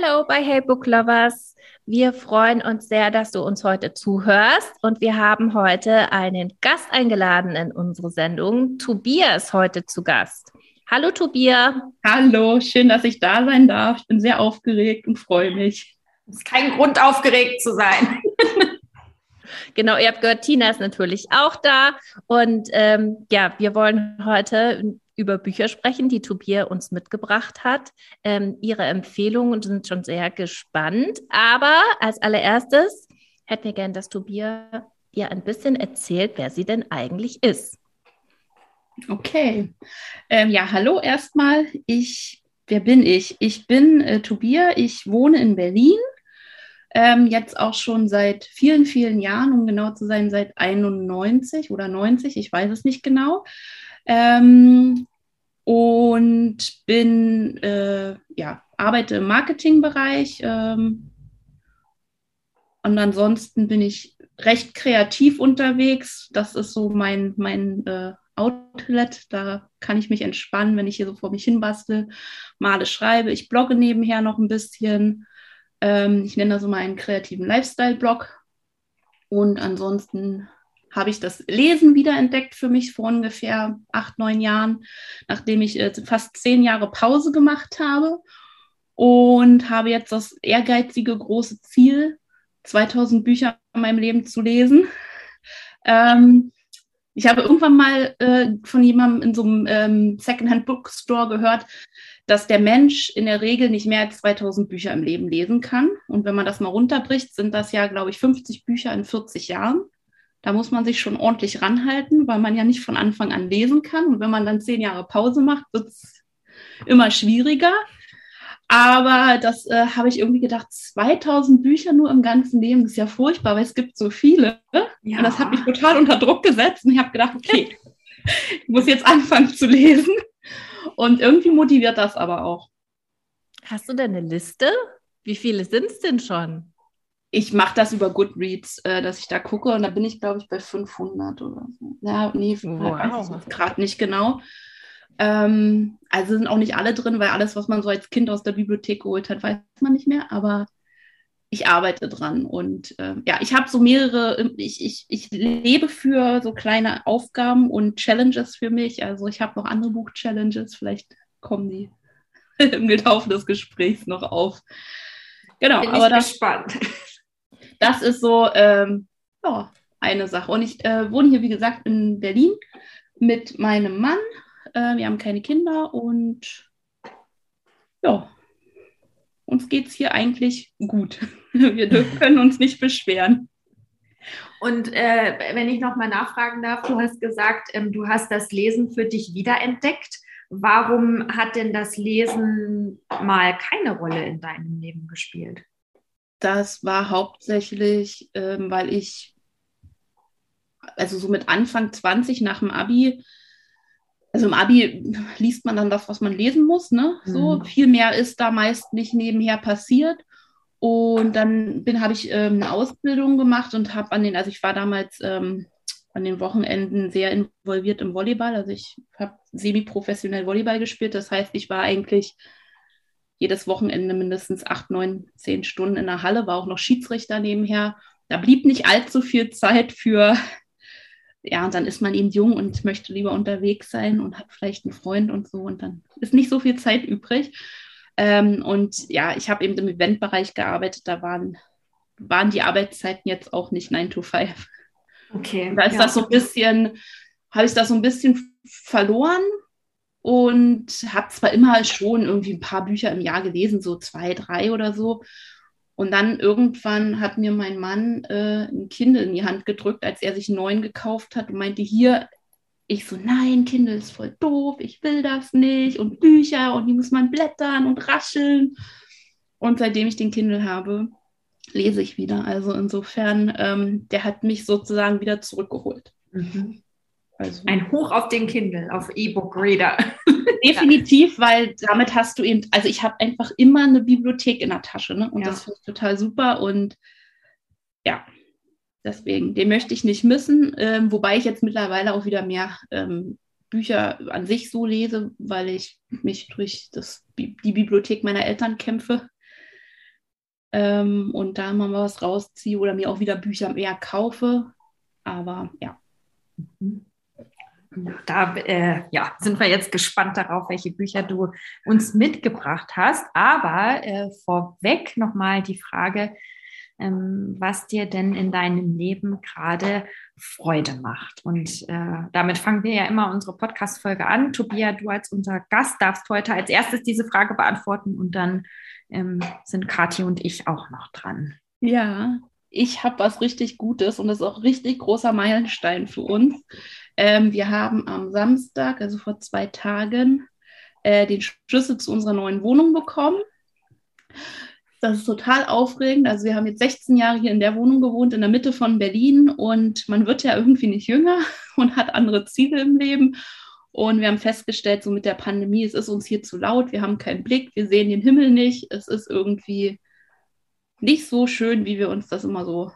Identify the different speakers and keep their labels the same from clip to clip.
Speaker 1: Hallo bei Hey Book Lovers. Wir freuen uns sehr, dass du uns heute zuhörst und wir haben heute einen Gast eingeladen in unsere Sendung. Tobias ist heute zu Gast. Hallo Tobias.
Speaker 2: Hallo, schön, dass ich da sein darf. Ich bin sehr aufgeregt und freue mich.
Speaker 1: Es ist kein Grund, aufgeregt zu sein. Genau, ihr habt gehört, Tina ist natürlich auch da. Und ähm, ja, wir wollen heute über Bücher sprechen, die Tobias uns mitgebracht hat. Ähm, ihre Empfehlungen sind schon sehr gespannt. Aber als allererstes hätten wir gern, dass Tobias ihr ein bisschen erzählt, wer sie denn eigentlich ist.
Speaker 2: Okay. Ähm, ja, hallo erstmal. Ich, wer bin ich? Ich bin äh, Tobias. Ich wohne in Berlin. Ähm, jetzt auch schon seit vielen, vielen Jahren, um genau zu sein, seit 91 oder 90, ich weiß es nicht genau. Ähm, und bin, äh, ja, arbeite im Marketingbereich. Ähm, und ansonsten bin ich recht kreativ unterwegs. Das ist so mein, mein äh, Outlet. Da kann ich mich entspannen, wenn ich hier so vor mich hin bastel, male, schreibe. Ich blogge nebenher noch ein bisschen. Ähm, ich nenne das so meinen kreativen Lifestyle-Blog. Und ansonsten habe ich das Lesen wiederentdeckt für mich vor ungefähr acht, neun Jahren, nachdem ich äh, fast zehn Jahre Pause gemacht habe und habe jetzt das ehrgeizige große Ziel, 2000 Bücher in meinem Leben zu lesen. Ähm, ich habe irgendwann mal äh, von jemandem in so einem ähm, Secondhand Bookstore gehört, dass der Mensch in der Regel nicht mehr als 2000 Bücher im Leben lesen kann. Und wenn man das mal runterbricht, sind das ja, glaube ich, 50 Bücher in 40 Jahren. Da muss man sich schon ordentlich ranhalten, weil man ja nicht von Anfang an lesen kann. Und wenn man dann zehn Jahre Pause macht, wird es immer schwieriger. Aber das äh, habe ich irgendwie gedacht, 2000 Bücher nur im ganzen Leben, das ist ja furchtbar, weil es gibt so viele. Ja. Und das hat mich total unter Druck gesetzt. Und ich habe gedacht, okay, ich muss jetzt anfangen zu lesen. Und irgendwie motiviert das aber auch.
Speaker 1: Hast du denn eine Liste? Wie viele sind es denn schon?
Speaker 2: Ich mache das über Goodreads, äh, dass ich da gucke und da bin ich, glaube ich, bei 500 oder so. Ja, nee, wow. gerade nicht genau. Ähm, also sind auch nicht alle drin, weil alles, was man so als Kind aus der Bibliothek geholt hat, weiß man nicht mehr, aber ich arbeite dran und äh, ja, ich habe so mehrere, ich, ich, ich lebe für so kleine Aufgaben und Challenges für mich. Also ich habe noch andere Buch-Challenges, vielleicht kommen die im Laufe des Gesprächs noch auf.
Speaker 1: Genau, Bin aber das, gespannt
Speaker 2: das ist so ähm, ja, eine Sache. Und ich äh, wohne hier, wie gesagt, in Berlin mit meinem Mann. Äh, wir haben keine Kinder und ja, uns geht es hier eigentlich gut. wir können uns nicht beschweren.
Speaker 1: Und äh, wenn ich nochmal nachfragen darf, du hast gesagt, ähm, du hast das Lesen für dich wiederentdeckt. Warum hat denn das Lesen mal keine Rolle in deinem Leben gespielt?
Speaker 2: Das war hauptsächlich, ähm, weil ich, also so mit Anfang 20 nach dem Abi, also im Abi liest man dann das, was man lesen muss, ne? So mhm. viel mehr ist da meist nicht nebenher passiert. Und dann bin, habe ich ähm, eine Ausbildung gemacht und habe an den, also ich war damals ähm, an den Wochenenden sehr involviert im Volleyball. Also ich habe semi-professionell Volleyball gespielt. Das heißt, ich war eigentlich jedes Wochenende mindestens acht, neun, zehn Stunden in der Halle, war auch noch Schiedsrichter nebenher. Da blieb nicht allzu viel Zeit für, ja, und dann ist man eben jung und möchte lieber unterwegs sein und hat vielleicht einen Freund und so und dann ist nicht so viel Zeit übrig. Ähm, und ja, ich habe eben im Eventbereich gearbeitet, da waren, waren die Arbeitszeiten jetzt auch nicht 9 to 5. Okay. Da ist ja. das so ein bisschen, habe ich das so ein bisschen verloren, und habe zwar immer schon irgendwie ein paar Bücher im Jahr gelesen, so zwei, drei oder so. Und dann irgendwann hat mir mein Mann äh, ein Kindle in die Hand gedrückt, als er sich einen neuen gekauft hat und meinte, hier, ich so, nein, Kindle ist voll doof, ich will das nicht und Bücher und die muss man blättern und rascheln. Und seitdem ich den Kindle habe, lese ich wieder. Also insofern, ähm, der hat mich sozusagen wieder zurückgeholt. Mhm.
Speaker 3: Also, Ein Hoch auf den Kindle, auf E-Book-Reader.
Speaker 2: Definitiv, weil damit hast du eben, also ich habe einfach immer eine Bibliothek in der Tasche ne? und ja. das finde ich total super und ja, deswegen, den möchte ich nicht missen, ähm, wobei ich jetzt mittlerweile auch wieder mehr ähm, Bücher an sich so lese, weil ich mich durch das, die Bibliothek meiner Eltern kämpfe ähm, und da mal was rausziehe oder mir auch wieder Bücher mehr kaufe. Aber ja.
Speaker 3: Da äh, ja, sind wir jetzt gespannt darauf, welche Bücher du uns mitgebracht hast. Aber äh, vorweg nochmal die Frage, ähm, was dir denn in deinem Leben gerade Freude macht. Und äh, damit fangen wir ja immer unsere Podcast-Folge an. Tobias, du als unser Gast darfst heute als erstes diese Frage beantworten und dann ähm, sind Kathi und ich auch noch dran.
Speaker 2: Ja, ich habe was richtig Gutes und das ist auch richtig großer Meilenstein für uns. Ähm, wir haben am Samstag, also vor zwei Tagen, äh, den Schlüssel zu unserer neuen Wohnung bekommen. Das ist total aufregend. Also wir haben jetzt 16 Jahre hier in der Wohnung gewohnt, in der Mitte von Berlin und man wird ja irgendwie nicht jünger und hat andere Ziele im Leben. Und wir haben festgestellt, so mit der Pandemie, es ist uns hier zu laut, wir haben keinen Blick, wir sehen den Himmel nicht. Es ist irgendwie nicht so schön, wie wir uns das immer so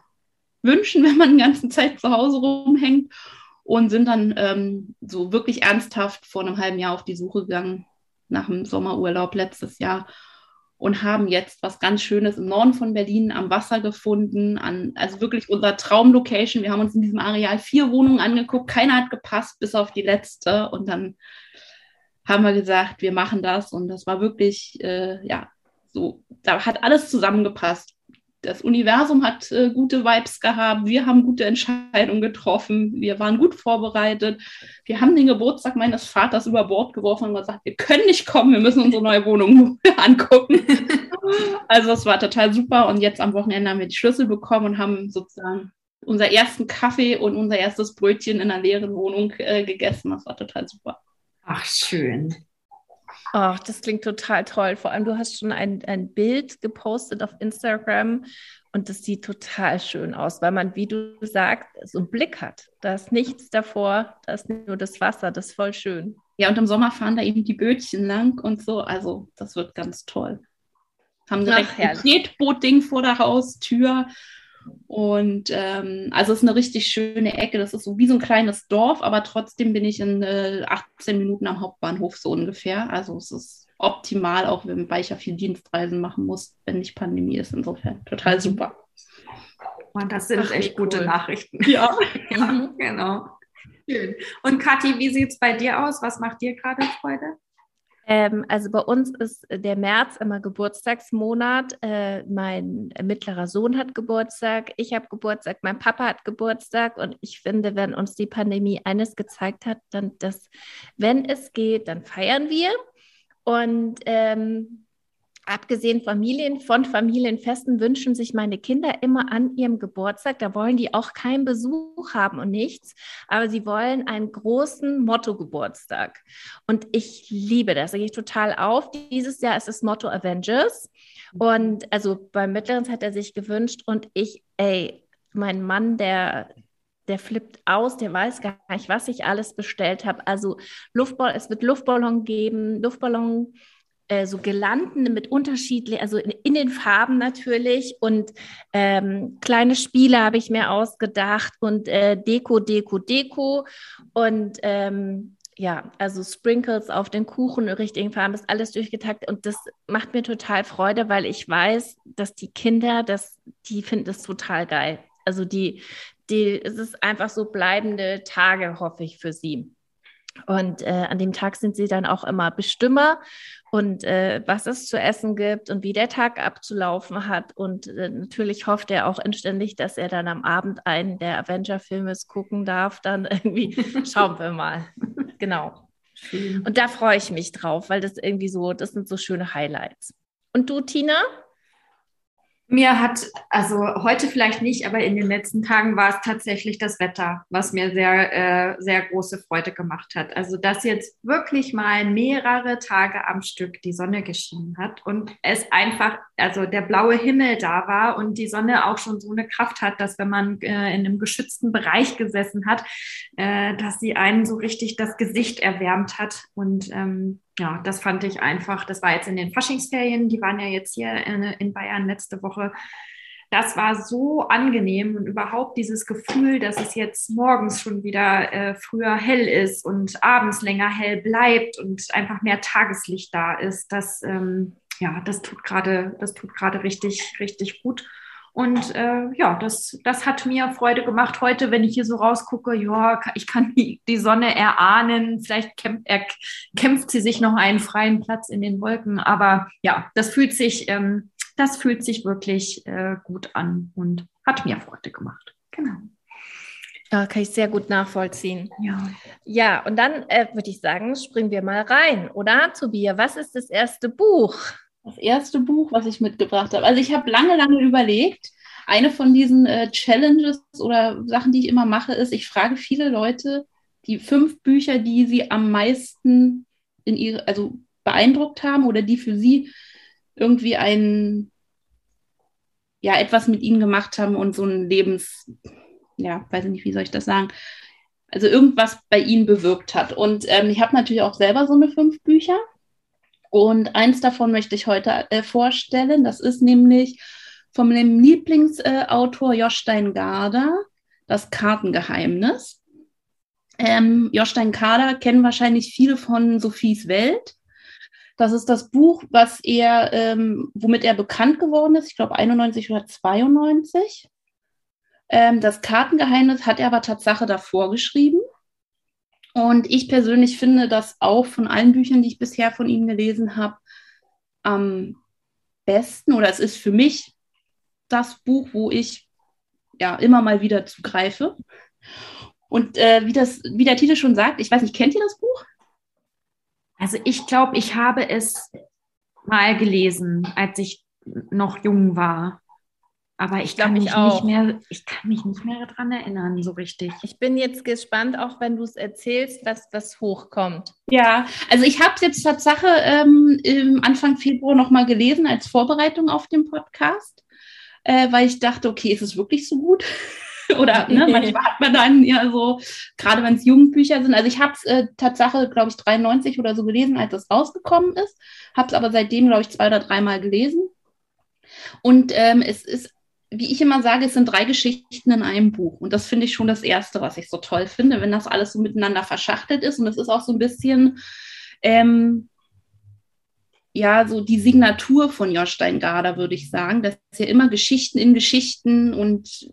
Speaker 2: wünschen, wenn man die ganze Zeit zu Hause rumhängt. Und sind dann ähm, so wirklich ernsthaft vor einem halben Jahr auf die Suche gegangen nach dem Sommerurlaub letztes Jahr und haben jetzt was ganz Schönes im Norden von Berlin am Wasser gefunden, an, also wirklich unser Traumlocation. Wir haben uns in diesem Areal vier Wohnungen angeguckt, keiner hat gepasst, bis auf die letzte. Und dann haben wir gesagt, wir machen das. Und das war wirklich, äh, ja, so, da hat alles zusammengepasst das Universum hat äh, gute Vibes gehabt, wir haben gute Entscheidungen getroffen, wir waren gut vorbereitet. Wir haben den Geburtstag meines Vaters über Bord geworfen und gesagt, wir können nicht kommen, wir müssen unsere neue Wohnung angucken. also es war total super und jetzt am Wochenende haben wir die Schlüssel bekommen und haben sozusagen unser ersten Kaffee und unser erstes Brötchen in einer leeren Wohnung äh, gegessen. Das war total super.
Speaker 3: Ach, schön.
Speaker 1: Ach, das klingt total toll. Vor allem, du hast schon ein, ein Bild gepostet auf Instagram und das sieht total schön aus, weil man, wie du sagst, so einen Blick hat. Da ist nichts davor, da ist nur das Wasser, das ist voll schön.
Speaker 2: Ja, und im Sommer fahren da eben die Bötchen lang und so. Also, das wird ganz toll. Haben direkt Ach, ein Tretboot-Ding vor der Haustür und ähm, also es ist eine richtig schöne Ecke. Das ist so wie so ein kleines Dorf, aber trotzdem bin ich in äh, 18 Minuten am Hauptbahnhof so ungefähr. Also es ist optimal, auch wenn ich ja viel Dienstreisen machen muss, wenn nicht Pandemie ist. Insofern total super.
Speaker 3: Und das sind Ach, echt gute cool. Nachrichten.
Speaker 2: Ja.
Speaker 3: ja, genau. Schön. Und Kathi, wie sieht es bei dir aus? Was macht dir gerade Freude?
Speaker 1: Ähm, also bei uns ist der März immer Geburtstagsmonat. Äh, mein mittlerer Sohn hat Geburtstag, ich habe Geburtstag, mein Papa hat Geburtstag und ich finde, wenn uns die Pandemie eines gezeigt hat, dann dass, wenn es geht, dann feiern wir. Und ähm, Abgesehen Familien, von Familienfesten wünschen sich meine Kinder immer an ihrem Geburtstag, da wollen die auch keinen Besuch haben und nichts, aber sie wollen einen großen Motto-Geburtstag. Und ich liebe das, da gehe ich total auf. Dieses Jahr ist das Motto Avengers. Und also beim Mittleren hat er sich gewünscht und ich, ey, mein Mann, der der flippt aus, der weiß gar nicht, was ich alles bestellt habe. Also Luftballon, es wird Luftballon geben, Luftballon äh, so Girlanden mit unterschiedlichen, also in, in, den Farben natürlich und ähm, kleine Spiele habe ich mir ausgedacht und äh, Deko, Deko, Deko und ähm, ja, also Sprinkles auf den Kuchen richtigen Farben, ist alles durchgetaktet und das macht mir total Freude, weil ich weiß, dass die Kinder, das, die finden das total geil. Also die, die, es ist einfach so bleibende Tage, hoffe ich, für sie. Und äh, an dem Tag sind sie dann auch immer Bestimmer und äh, was es zu essen gibt und wie der Tag abzulaufen hat. Und äh, natürlich hofft er auch inständig, dass er dann am Abend einen der Avenger-Filme gucken darf. Dann irgendwie schauen wir mal. Genau. Und da freue ich mich drauf, weil das irgendwie so, das sind so schöne Highlights. Und du, Tina?
Speaker 3: Mir hat, also heute vielleicht nicht, aber in den letzten Tagen war es tatsächlich das Wetter, was mir sehr, äh, sehr große Freude gemacht hat. Also, dass jetzt wirklich mal mehrere Tage am Stück die Sonne geschienen hat und es einfach, also der blaue Himmel da war und die Sonne auch schon so eine Kraft hat, dass wenn man äh, in einem geschützten Bereich gesessen hat, äh, dass sie einen so richtig das Gesicht erwärmt hat. Und ähm, ja, das fand ich einfach, das war jetzt in den Faschingsferien, die waren ja jetzt hier in, in Bayern letzte Woche. Das war so angenehm und überhaupt dieses Gefühl, dass es jetzt morgens schon wieder äh, früher hell ist und abends länger hell bleibt und einfach mehr Tageslicht da ist, das, ähm, ja, das tut gerade, das tut gerade richtig, richtig gut. Und äh, ja, das, das hat mir Freude gemacht. Heute, wenn ich hier so rausgucke, ja, ich kann die, die Sonne erahnen. Vielleicht kämpft, er, kämpft sie sich noch einen freien Platz in den Wolken. Aber ja, das fühlt sich, ähm, das fühlt sich wirklich äh, gut an und hat mir Freude gemacht. Genau.
Speaker 1: Ja, kann ich sehr gut nachvollziehen.
Speaker 3: Ja,
Speaker 1: ja und dann äh, würde ich sagen, springen wir mal rein, oder, Tobias? Was ist das erste Buch?
Speaker 2: Das erste Buch, was ich mitgebracht habe. Also ich habe lange, lange überlegt. Eine von diesen äh, Challenges oder Sachen, die ich immer mache, ist, ich frage viele Leute die fünf Bücher, die sie am meisten in ihre, also beeindruckt haben oder die für sie irgendwie ein, ja, etwas mit ihnen gemacht haben und so ein Lebens, ja, weiß ich nicht, wie soll ich das sagen, also irgendwas bei ihnen bewirkt hat. Und ähm, ich habe natürlich auch selber so eine fünf Bücher. Und eins davon möchte ich heute äh, vorstellen. Das ist nämlich von meinem Lieblingsautor äh, Jostein Garda, das Kartengeheimnis. Ähm, Jostein Garda kennen wahrscheinlich viele von Sophies Welt. Das ist das Buch, was er, ähm, womit er bekannt geworden ist. Ich glaube 91 oder 92. Ähm, das Kartengeheimnis hat er aber Tatsache davor geschrieben. Und ich persönlich finde das auch von allen Büchern, die ich bisher von ihm gelesen habe, am besten oder es ist für mich das Buch, wo ich ja immer mal wieder zugreife. Und äh, wie, das, wie der Titel schon sagt, ich weiß nicht, kennt ihr das Buch?
Speaker 3: Also ich glaube, ich habe es mal gelesen, als ich noch jung war. Aber ich kann, mich nicht mehr, ich kann mich nicht mehr daran erinnern, so richtig.
Speaker 1: Ich bin jetzt gespannt, auch wenn du es erzählst, dass das hochkommt.
Speaker 2: Ja, also ich habe es jetzt Tatsache ähm, Anfang Februar nochmal gelesen als Vorbereitung auf den Podcast, äh, weil ich dachte, okay, ist es wirklich so gut? Oder ne, manchmal hat man dann ja so, gerade wenn es Jugendbücher sind. Also ich habe es äh, Tatsache, glaube ich, 93 oder so gelesen, als es rausgekommen ist. Habe es aber seitdem, glaube ich, zwei oder dreimal gelesen. Und ähm, es ist wie ich immer sage, es sind drei Geschichten in einem Buch. Und das finde ich schon das Erste, was ich so toll finde, wenn das alles so miteinander verschachtelt ist. Und es ist auch so ein bisschen, ähm, ja, so die Signatur von Jostein Garder, würde ich sagen, dass er immer Geschichten in Geschichten und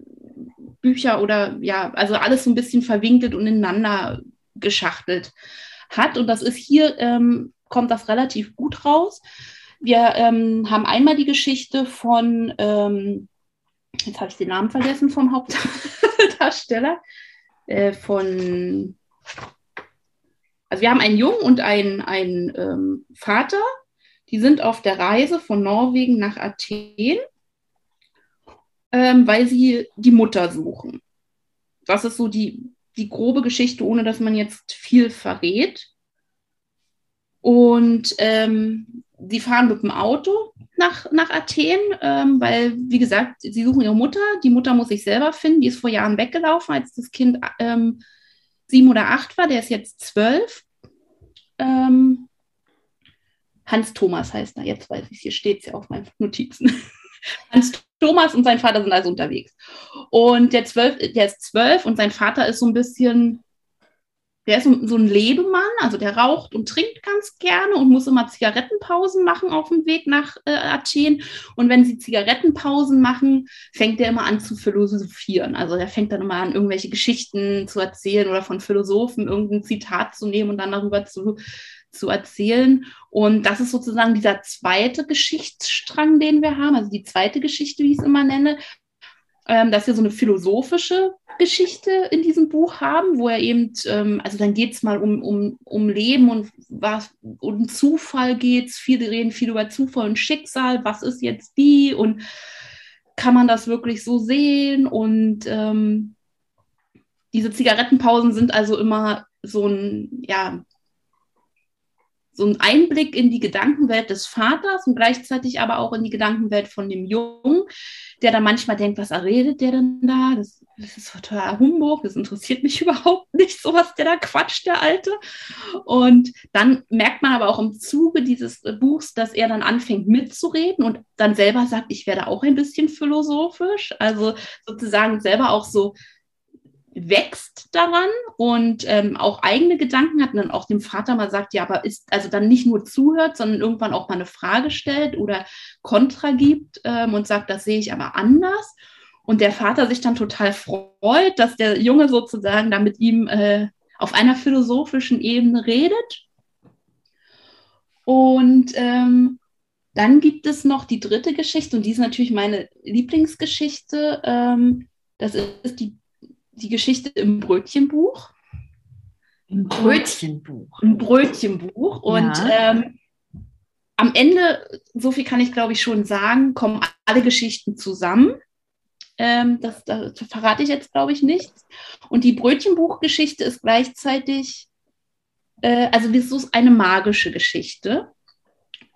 Speaker 2: Bücher oder ja, also alles so ein bisschen verwinkelt und ineinander geschachtelt hat. Und das ist hier, ähm, kommt das relativ gut raus. Wir ähm, haben einmal die Geschichte von ähm, jetzt habe ich den Namen vergessen vom Hauptdarsteller, äh, von, also wir haben einen Jungen und einen, einen ähm, Vater, die sind auf der Reise von Norwegen nach Athen, ähm, weil sie die Mutter suchen. Das ist so die, die grobe Geschichte, ohne dass man jetzt viel verrät. Und ähm, sie fahren mit dem Auto nach, nach Athen, ähm, weil, wie gesagt, sie suchen ihre Mutter. Die Mutter muss sich selber finden. Die ist vor Jahren weggelaufen, als das Kind ähm, sieben oder acht war. Der ist jetzt zwölf. Ähm, Hans Thomas heißt er. Jetzt weiß ich, hier steht es ja auf meinen Notizen. Hans Thomas und sein Vater sind also unterwegs. Und der, zwölf, der ist zwölf und sein Vater ist so ein bisschen der ist so, ein Lebemann, also der raucht und trinkt ganz gerne und muss immer Zigarettenpausen machen auf dem Weg nach äh, Athen. Und wenn sie Zigarettenpausen machen, fängt er immer an zu philosophieren. Also er fängt dann immer an, irgendwelche Geschichten zu erzählen oder von Philosophen irgendein Zitat zu nehmen und dann darüber zu, zu erzählen. Und das ist sozusagen dieser zweite Geschichtsstrang, den wir haben, also die zweite Geschichte, wie ich es immer nenne, ähm, dass wir so eine philosophische Geschichte in diesem Buch haben, wo er eben, ähm, also dann geht es mal um, um, um Leben und was um Zufall geht es. Viele reden viel über Zufall und Schicksal, was ist jetzt wie und kann man das wirklich so sehen? Und ähm, diese Zigarettenpausen sind also immer so ein, ja, so ein Einblick in die Gedankenwelt des Vaters und gleichzeitig aber auch in die Gedankenwelt von dem Jungen, der dann manchmal denkt, was redet der denn da? Das, das ist total Humbug, das interessiert mich überhaupt nicht, so was der da quatscht, der Alte. Und dann merkt man aber auch im Zuge dieses Buchs, dass er dann anfängt mitzureden und dann selber sagt, ich werde auch ein bisschen philosophisch, also sozusagen selber auch so wächst daran und ähm, auch eigene Gedanken hat und dann auch dem Vater mal sagt, ja, aber ist also dann nicht nur zuhört, sondern irgendwann auch mal eine Frage stellt oder Kontra gibt ähm, und sagt, das sehe ich aber anders. Und der Vater sich dann total freut, dass der Junge sozusagen da mit ihm äh, auf einer philosophischen Ebene redet. Und ähm, dann gibt es noch die dritte Geschichte und die ist natürlich meine Lieblingsgeschichte. Ähm, das ist die die Geschichte im Brötchenbuch.
Speaker 3: Im Brötchenbuch.
Speaker 2: Im Brötchenbuch. Und ja. ähm, am Ende, so viel kann ich glaube ich schon sagen, kommen alle Geschichten zusammen. Ähm, das, das, verrate ich jetzt glaube ich nichts. Und die Brötchenbuchgeschichte ist gleichzeitig, äh, also das ist eine magische Geschichte.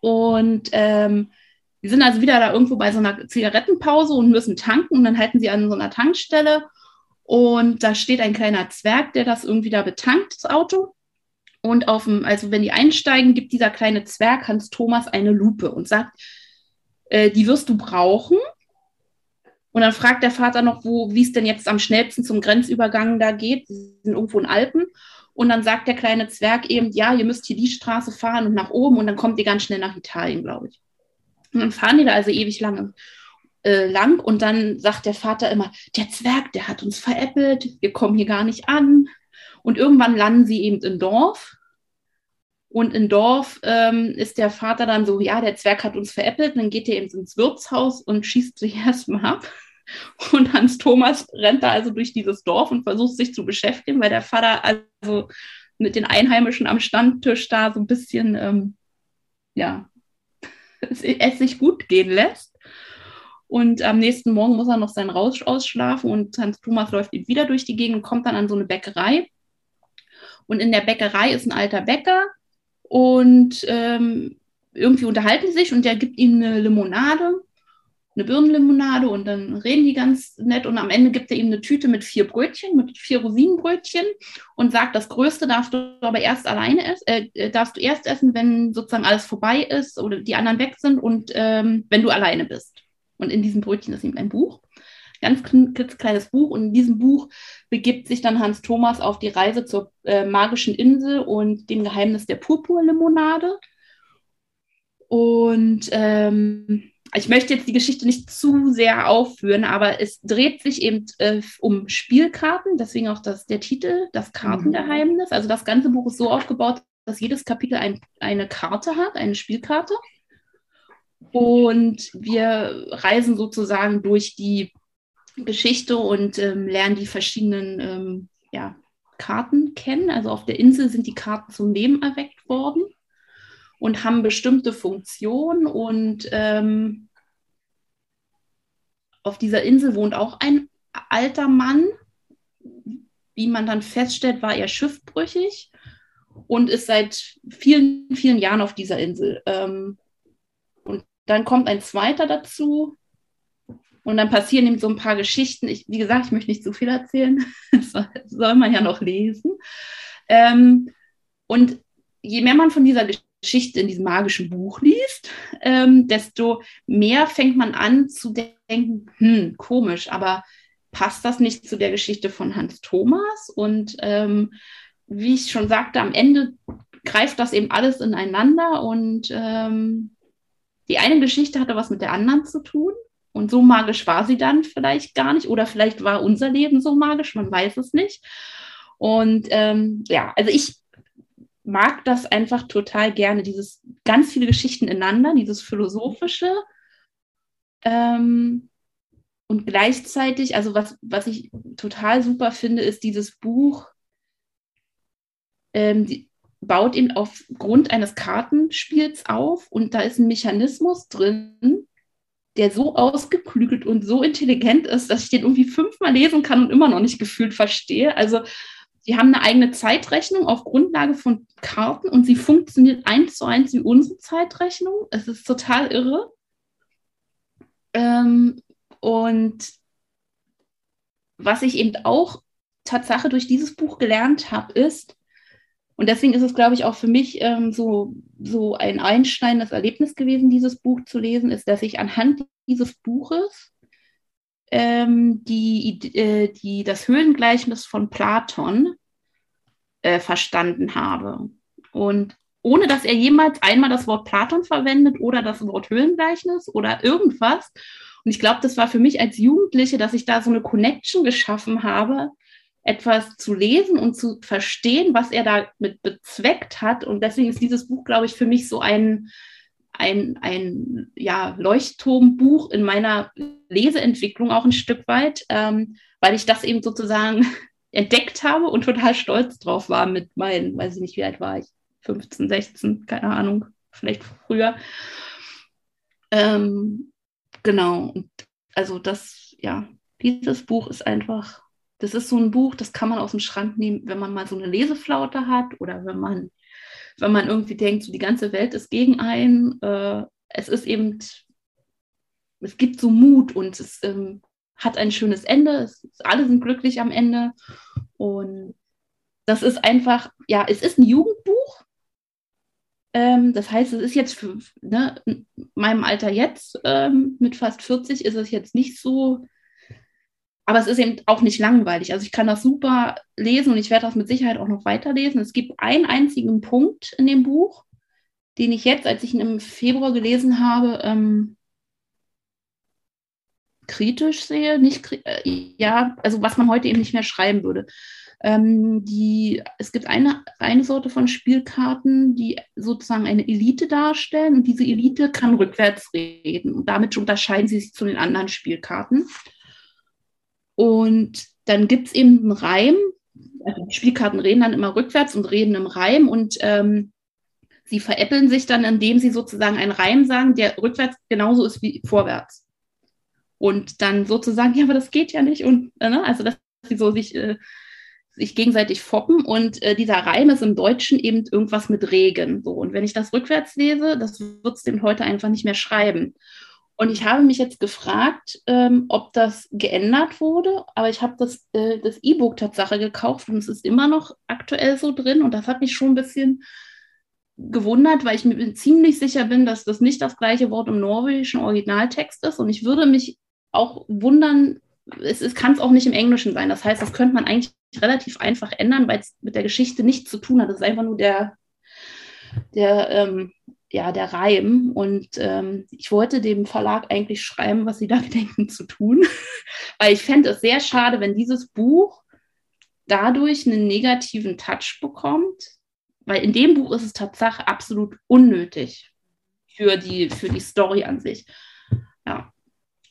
Speaker 2: Und ähm, wir sind also wieder da irgendwo bei so einer Zigarettenpause und müssen tanken und dann halten sie an so einer Tankstelle und da steht ein kleiner Zwerg, der das irgendwie da betankt, das Auto. Und auf dem, also wenn die einsteigen, gibt dieser kleine Zwerg Hans Thomas eine Lupe und sagt, äh, die wirst du brauchen. Und dann fragt der Vater noch, wie es denn jetzt am schnellsten zum Grenzübergang da geht. Sie sind irgendwo in Alpen. Und dann sagt der kleine Zwerg eben, ja, ihr müsst hier die Straße fahren und nach oben und dann kommt ihr ganz schnell nach Italien, glaube ich. Und dann fahren die da also ewig lange äh, lang und dann sagt der Vater immer, der Zwerg, der hat uns veräppelt, wir kommen hier gar nicht an. Und irgendwann landen sie eben im Dorf. Und im Dorf ähm, ist der Vater dann so, ja, der Zwerg hat uns veräppelt. Und dann geht er eben ins Wirtshaus und schießt sich erstmal ab. Und Hans Thomas rennt da also durch dieses Dorf und versucht sich zu beschäftigen, weil der Vater also mit den Einheimischen am Standtisch da so ein bisschen, ähm, ja, es, es sich gut gehen lässt. Und am nächsten Morgen muss er noch seinen Rausch ausschlafen und Hans Thomas läuft ihm wieder durch die Gegend und kommt dann an so eine Bäckerei. Und in der Bäckerei ist ein alter Bäcker und ähm, irgendwie unterhalten sie sich und der gibt ihm eine Limonade, eine Birnenlimonade und dann reden die ganz nett und am Ende gibt er ihm eine Tüte mit vier Brötchen, mit vier Rosinenbrötchen und sagt, das Größte darfst du aber erst alleine essen, äh, darfst du erst essen, wenn sozusagen alles vorbei ist oder die anderen weg sind und ähm, wenn du alleine bist. Und in diesem Brötchen ist eben ein Buch, ganz kleines Buch. Und in diesem Buch begibt sich dann Hans Thomas auf die Reise zur äh, magischen Insel und dem Geheimnis der Purpurlimonade. Und ähm, ich möchte jetzt die Geschichte nicht zu sehr aufführen, aber es dreht sich eben äh, um Spielkarten, deswegen auch das, der Titel, das Kartengeheimnis. Also das ganze Buch ist so aufgebaut, dass jedes Kapitel ein, eine Karte hat, eine Spielkarte. Und wir reisen sozusagen durch die Geschichte und ähm, lernen die verschiedenen ähm, ja, Karten kennen. Also auf der Insel sind die Karten zum Leben erweckt worden und haben bestimmte Funktionen. Und ähm, auf dieser Insel wohnt auch ein alter Mann. Wie man dann feststellt, war er schiffbrüchig und ist seit vielen, vielen Jahren auf dieser Insel. Ähm, dann kommt ein zweiter dazu. Und dann passieren ihm so ein paar Geschichten. Ich, wie gesagt, ich möchte nicht zu viel erzählen. Das soll man ja noch lesen. Ähm, und je mehr man von dieser Geschichte in diesem magischen Buch liest, ähm, desto mehr fängt man an zu denken, hm, komisch, aber passt das nicht zu der Geschichte von Hans Thomas? Und ähm, wie ich schon sagte, am Ende greift das eben alles ineinander und ähm, die eine Geschichte hatte was mit der anderen zu tun. Und so magisch war sie dann vielleicht gar nicht. Oder vielleicht war unser Leben so magisch, man weiß es nicht. Und ähm, ja, also ich mag das einfach total gerne, dieses ganz viele Geschichten ineinander, dieses philosophische. Ähm, und gleichzeitig, also was, was ich total super finde, ist dieses Buch, ähm, die, baut ihn aufgrund eines Kartenspiels auf und da ist ein Mechanismus drin, der so ausgeklügelt und so intelligent ist, dass ich den irgendwie fünfmal lesen kann und immer noch nicht gefühlt verstehe. Also die haben eine eigene Zeitrechnung auf Grundlage von Karten und sie funktioniert eins zu eins wie unsere Zeitrechnung. Es ist total irre. Ähm, und was ich eben auch Tatsache durch dieses Buch gelernt habe, ist, und deswegen ist es, glaube ich, auch für mich ähm, so, so ein einschneidendes Erlebnis gewesen, dieses Buch zu lesen, ist, dass ich anhand dieses Buches ähm, die, äh, die, das Höhlengleichnis von Platon äh, verstanden habe. Und ohne dass er jemals einmal das Wort Platon verwendet oder das Wort Höhlengleichnis oder irgendwas. Und ich glaube, das war für mich als Jugendliche, dass ich da so eine Connection geschaffen habe, etwas zu lesen und zu verstehen, was er damit bezweckt hat. Und deswegen ist dieses Buch, glaube ich, für mich so ein, ein, ein ja, Leuchtturmbuch in meiner Leseentwicklung auch ein Stück weit, ähm, weil ich das eben sozusagen entdeckt habe und total stolz drauf war mit meinen, weiß ich nicht, wie alt war ich, 15, 16, keine Ahnung, vielleicht früher. Ähm, genau, also das, ja, dieses Buch ist einfach, das ist so ein Buch, das kann man aus dem Schrank nehmen, wenn man mal so eine Leseflaute hat oder wenn man wenn man irgendwie denkt, so die ganze Welt ist gegen einen. Äh, es ist eben, es gibt so Mut und es ähm, hat ein schönes Ende. Es, alle sind glücklich am Ende. Und das ist einfach, ja, es ist ein Jugendbuch. Ähm, das heißt, es ist jetzt für ne, meinem Alter jetzt, ähm, mit fast 40, ist es jetzt nicht so aber es ist eben auch nicht langweilig. Also ich kann das super lesen und ich werde das mit Sicherheit auch noch weiterlesen. Es gibt einen einzigen Punkt in dem Buch, den ich jetzt, als ich ihn im Februar gelesen habe, ähm, kritisch sehe. Nicht, äh, ja, also was man heute eben nicht mehr schreiben würde. Ähm, die, es gibt eine, eine Sorte von Spielkarten, die sozusagen eine Elite darstellen und diese Elite kann rückwärts reden und damit unterscheiden sie sich zu den anderen Spielkarten. Und dann gibt es eben einen Reim. Also die Spielkarten reden dann immer rückwärts und reden im Reim und ähm, sie veräppeln sich dann, indem sie sozusagen einen Reim sagen, der rückwärts genauso ist wie vorwärts. Und dann sozusagen, ja, aber das geht ja nicht. Und äh, ne? also dass sie so sich, äh, sich gegenseitig foppen. Und äh, dieser Reim ist im Deutschen eben irgendwas mit Regen. So. Und wenn ich das rückwärts lese, das wird es dem heute einfach nicht mehr schreiben. Und ich habe mich jetzt gefragt, ähm, ob das geändert wurde, aber ich habe das äh, das E-Book Tatsache gekauft und es ist immer noch aktuell so drin und das hat mich schon ein bisschen gewundert, weil ich mir ziemlich sicher bin, dass das nicht das gleiche Wort im norwegischen Originaltext ist und ich würde mich auch wundern, es, es kann es auch nicht im Englischen sein. Das heißt, das könnte man eigentlich relativ einfach ändern, weil es mit der Geschichte nichts zu tun hat. Das ist einfach nur der, der ähm, ja, der Reim. Und ähm, ich wollte dem Verlag eigentlich schreiben, was sie da gedenken zu tun, weil ich fände es sehr schade, wenn dieses Buch dadurch einen negativen Touch bekommt, weil in dem Buch ist es tatsächlich absolut unnötig für die, für die Story an sich. Ja.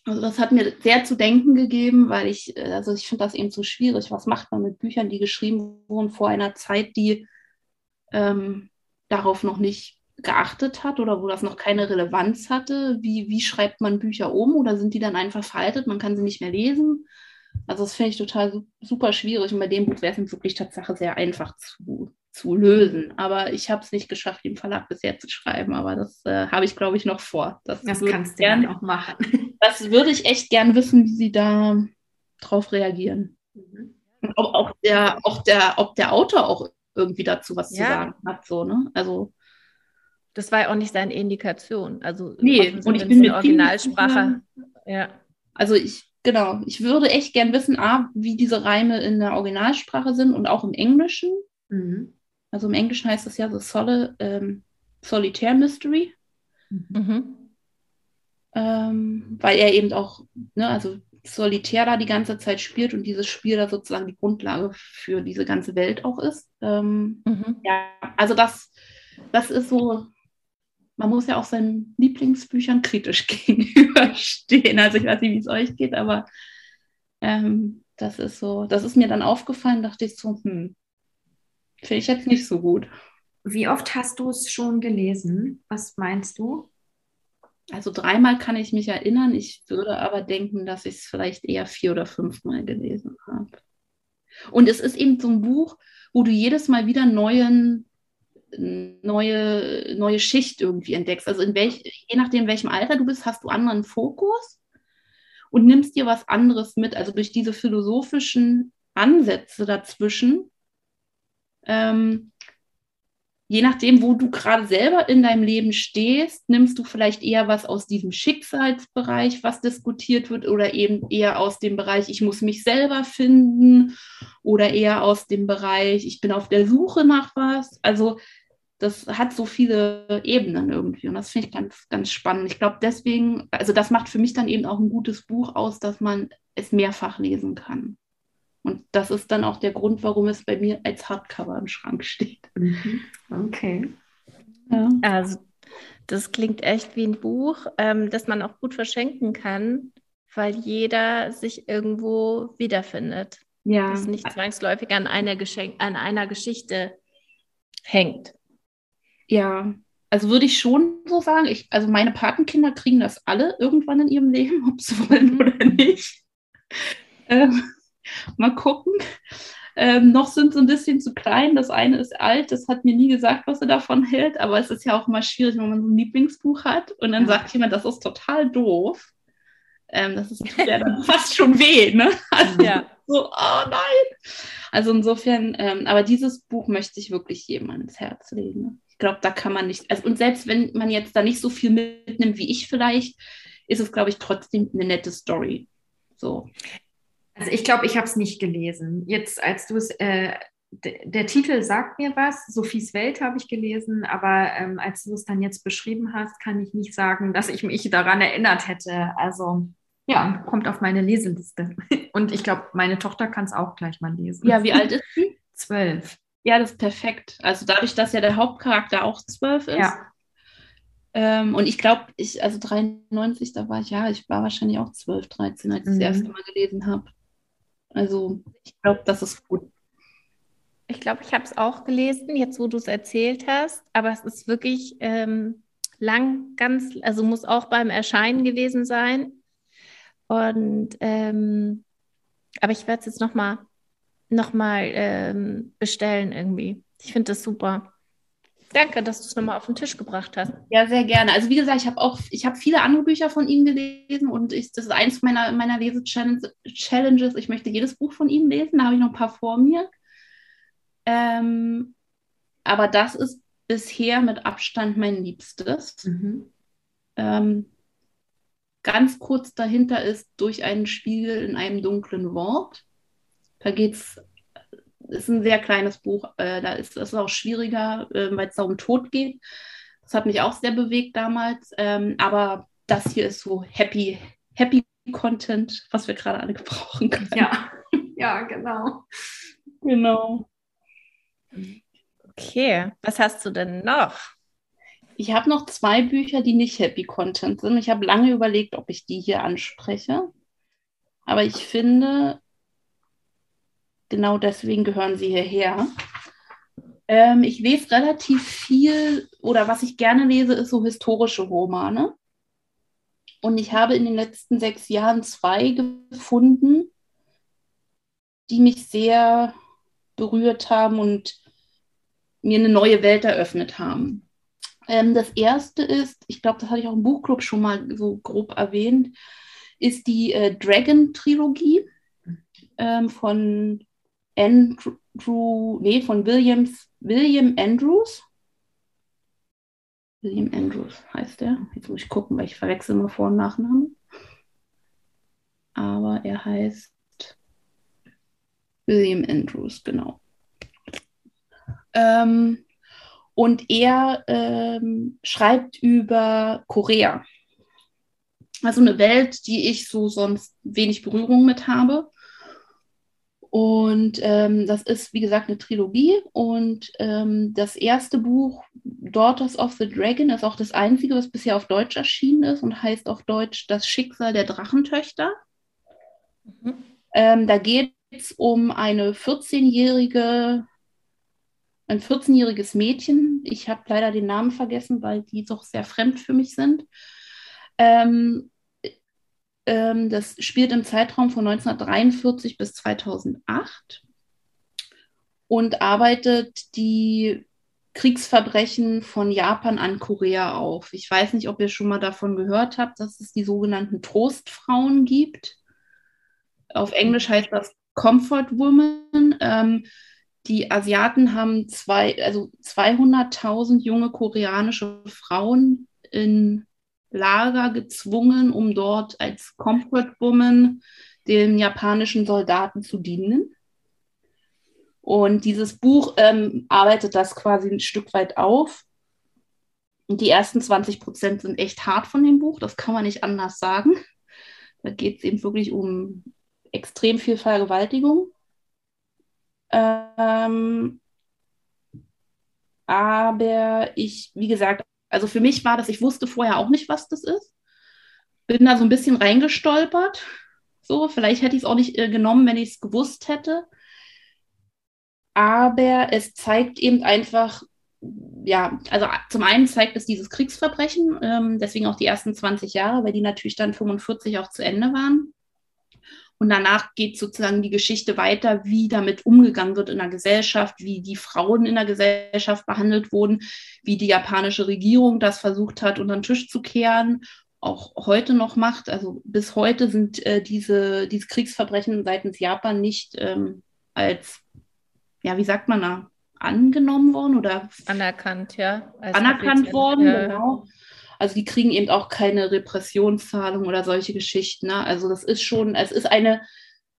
Speaker 2: Also das hat mir sehr zu denken gegeben, weil ich, also ich finde das eben so schwierig. Was macht man mit Büchern, die geschrieben wurden vor einer Zeit, die ähm, darauf noch nicht geachtet hat oder wo das noch keine Relevanz hatte? Wie, wie schreibt man Bücher um oder sind die dann einfach veraltet? Man kann sie nicht mehr lesen. Also das finde ich total super schwierig und bei dem Buch wäre es wirklich Tatsache sehr einfach zu, zu lösen. Aber ich habe es nicht geschafft, den Verlag bisher zu schreiben, aber das äh, habe ich, glaube ich, noch vor.
Speaker 3: Das, das kannst du gern auch machen.
Speaker 2: Das würde ich echt gern wissen, wie sie da drauf reagieren. Mhm. Und ob, der, ob, der, ob der Autor auch irgendwie dazu was ja. zu sagen hat. So, ne? Also
Speaker 1: das war ja auch nicht seine Indikation. Also
Speaker 2: nee, und ich bin mit
Speaker 1: Originalsprache. Ja.
Speaker 2: Also ich, genau, ich würde echt gern wissen, A, wie diese Reime in der Originalsprache sind und auch im Englischen. Mhm. Also im Englischen heißt das ja so Soli ähm, Solitaire Mystery. Mhm. Ähm, weil er eben auch, ne, also solitär da die ganze Zeit spielt und dieses Spiel da sozusagen die Grundlage für diese ganze Welt auch ist. Ähm, mhm. Ja, also das, das ist so man muss ja auch seinen Lieblingsbüchern kritisch gegenüberstehen. Also ich weiß nicht, wie es euch geht, aber ähm, das ist so, das ist mir dann aufgefallen, dachte ich so, hm, finde ich jetzt nicht so gut.
Speaker 3: Wie oft hast du es schon gelesen? Was meinst du?
Speaker 2: Also dreimal kann ich mich erinnern. Ich würde aber denken, dass ich es vielleicht eher vier oder fünfmal gelesen habe. Und es ist eben so ein Buch, wo du jedes Mal wieder neuen, neue, neue Schicht irgendwie entdeckst. Also in welch, je nachdem, in welchem Alter du bist, hast du anderen Fokus und nimmst dir was anderes mit. Also durch diese philosophischen Ansätze dazwischen ähm, je nachdem, wo du gerade selber in deinem Leben stehst, nimmst du vielleicht eher was aus diesem Schicksalsbereich, was diskutiert wird, oder eben eher aus dem Bereich, ich muss mich selber finden, oder eher aus dem Bereich, ich bin auf der Suche nach was. Also das hat so viele Ebenen irgendwie und das finde ich ganz, ganz spannend. Ich glaube deswegen, also das macht für mich dann eben auch ein gutes Buch aus, dass man es mehrfach lesen kann. Und das ist dann auch der Grund, warum es bei mir als Hardcover im Schrank steht.
Speaker 3: Mhm. Okay.
Speaker 1: Ja. Also, das klingt echt wie ein Buch, ähm, das man auch gut verschenken kann, weil jeder sich irgendwo wiederfindet. Ja. Das nicht zwangsläufig an einer, Geschenk an einer Geschichte hängt.
Speaker 2: Ja, also würde ich schon so sagen, ich, also meine Patenkinder kriegen das alle irgendwann in ihrem Leben, ob sie wollen oder nicht. Ähm, Mal gucken. Ähm, noch sind sie ein bisschen zu klein. Das eine ist alt, das hat mir nie gesagt, was er davon hält. Aber es ist ja auch immer schwierig, wenn man so ein Lieblingsbuch hat und dann ja. sagt jemand, das ist total doof. Ähm, das ist ja dann fast schon weh, ne? Also ja. So, oh nein. Also insofern, ähm, aber dieses Buch möchte ich wirklich jemandem ins Herz legen. Ich glaube, da kann man nicht, also und selbst wenn man jetzt da nicht so viel mitnimmt wie ich vielleicht, ist es, glaube ich, trotzdem eine nette Story. So.
Speaker 3: Also ich glaube, ich habe es nicht gelesen. Jetzt, als du es, äh, der Titel sagt mir was, Sophies Welt habe ich gelesen, aber ähm, als du es dann jetzt beschrieben hast, kann ich nicht sagen, dass ich mich daran erinnert hätte. Also ja, kommt auf meine Leseliste. Und ich glaube, meine Tochter kann es auch gleich mal lesen.
Speaker 2: Ja, wie alt ist sie?
Speaker 3: Zwölf.
Speaker 2: Ja, das ist perfekt. Also dadurch, dass ja der Hauptcharakter auch zwölf ist. Ja. Ähm, und ich glaube, ich, also 93, da war ich, ja, ich war wahrscheinlich auch 12, 13, als ich mhm. das erste Mal gelesen habe. Also ich glaube, das ist gut.
Speaker 1: Ich glaube, ich habe es auch gelesen, jetzt wo du es erzählt hast, aber es ist wirklich ähm, lang, ganz, also muss auch beim Erscheinen gewesen sein. Und ähm, aber ich werde es jetzt nochmal noch mal, ähm, bestellen irgendwie. Ich finde das super. Danke, dass du es nochmal auf den Tisch gebracht hast.
Speaker 2: Ja, sehr gerne. Also wie gesagt, ich habe auch, ich habe viele andere Bücher von ihm gelesen und ich, das ist eins meiner, meiner Lese-Challenges. Ich möchte jedes Buch von ihm lesen, da habe ich noch ein paar vor mir. Ähm, aber das ist bisher mit Abstand mein Liebstes. Mhm. Ähm, ganz kurz dahinter ist durch einen Spiegel in einem dunklen Wort. Da geht es ist ein sehr kleines Buch. Äh, da ist es auch schwieriger, äh, weil es da um Tod geht. Das hat mich auch sehr bewegt damals. Ähm, aber das hier ist so happy, happy Content, was wir gerade alle gebrauchen können.
Speaker 3: Ja, ja, genau.
Speaker 2: Genau.
Speaker 1: Okay, was hast du denn noch?
Speaker 2: Ich habe noch zwei Bücher, die nicht Happy Content sind. Ich habe lange überlegt, ob ich die hier anspreche. Aber ich finde, genau deswegen gehören sie hierher. Ähm, ich lese relativ viel oder was ich gerne lese, ist so historische Romane. Und ich habe in den letzten sechs Jahren zwei gefunden, die mich sehr berührt haben und mir eine neue Welt eröffnet haben. Ähm, das erste ist, ich glaube, das hatte ich auch im Buchclub schon mal so grob erwähnt, ist die äh, Dragon-Trilogie ähm, von Andrew, nee, von Williams, William Andrews. William Andrews heißt er. Jetzt muss ich gucken, weil ich verwechsel immer Vor- und Nachnamen. Aber er heißt William Andrews, genau. Ähm, und er ähm, schreibt über Korea. Also eine Welt, die ich so sonst wenig Berührung mit habe. Und ähm, das ist, wie gesagt, eine Trilogie. Und ähm, das erste Buch, Daughters of the Dragon, ist auch das einzige, was bisher auf Deutsch erschienen ist und heißt auf Deutsch Das Schicksal der Drachentöchter. Mhm. Ähm, da geht es um eine 14-jährige, ein 14-jähriges Mädchen. Ich habe leider den Namen vergessen, weil die doch sehr fremd für mich sind. Ähm, ähm, das spielt im Zeitraum von 1943 bis 2008 und arbeitet die Kriegsverbrechen von Japan an Korea auf. Ich weiß nicht, ob ihr schon mal davon gehört habt, dass es die sogenannten Trostfrauen gibt. Auf Englisch heißt das Comfort Women. Ähm, die Asiaten haben zwei, also 200.000 junge koreanische Frauen in Lager gezwungen, um dort als Comfort Woman den japanischen Soldaten zu dienen. Und dieses Buch ähm, arbeitet das quasi ein Stück weit auf. Und die ersten 20 Prozent sind echt hart von dem Buch, das kann man nicht anders sagen. Da geht es eben wirklich um extrem viel Vergewaltigung. Ähm, aber ich, wie gesagt, also für mich war das, ich wusste vorher auch nicht, was das ist. Bin da so ein bisschen reingestolpert. So, vielleicht hätte ich es auch nicht äh, genommen, wenn ich es gewusst hätte aber es zeigt eben einfach, ja, also zum einen zeigt es dieses Kriegsverbrechen, ähm, deswegen auch die ersten 20 Jahre, weil die natürlich dann 45 auch zu Ende waren. Und danach geht sozusagen die Geschichte weiter, wie damit umgegangen wird in der Gesellschaft, wie die Frauen in der Gesellschaft behandelt wurden, wie die japanische Regierung das versucht hat, unter den Tisch zu kehren, auch heute noch macht. Also bis heute sind äh, diese, diese Kriegsverbrechen seitens Japan nicht ähm, als ja, wie sagt man da, angenommen worden oder
Speaker 1: anerkannt, ja.
Speaker 2: Anerkannt worden, ja. genau. Also die kriegen eben auch keine Repressionszahlung oder solche Geschichten. Ne? Also das ist schon, es ist eine,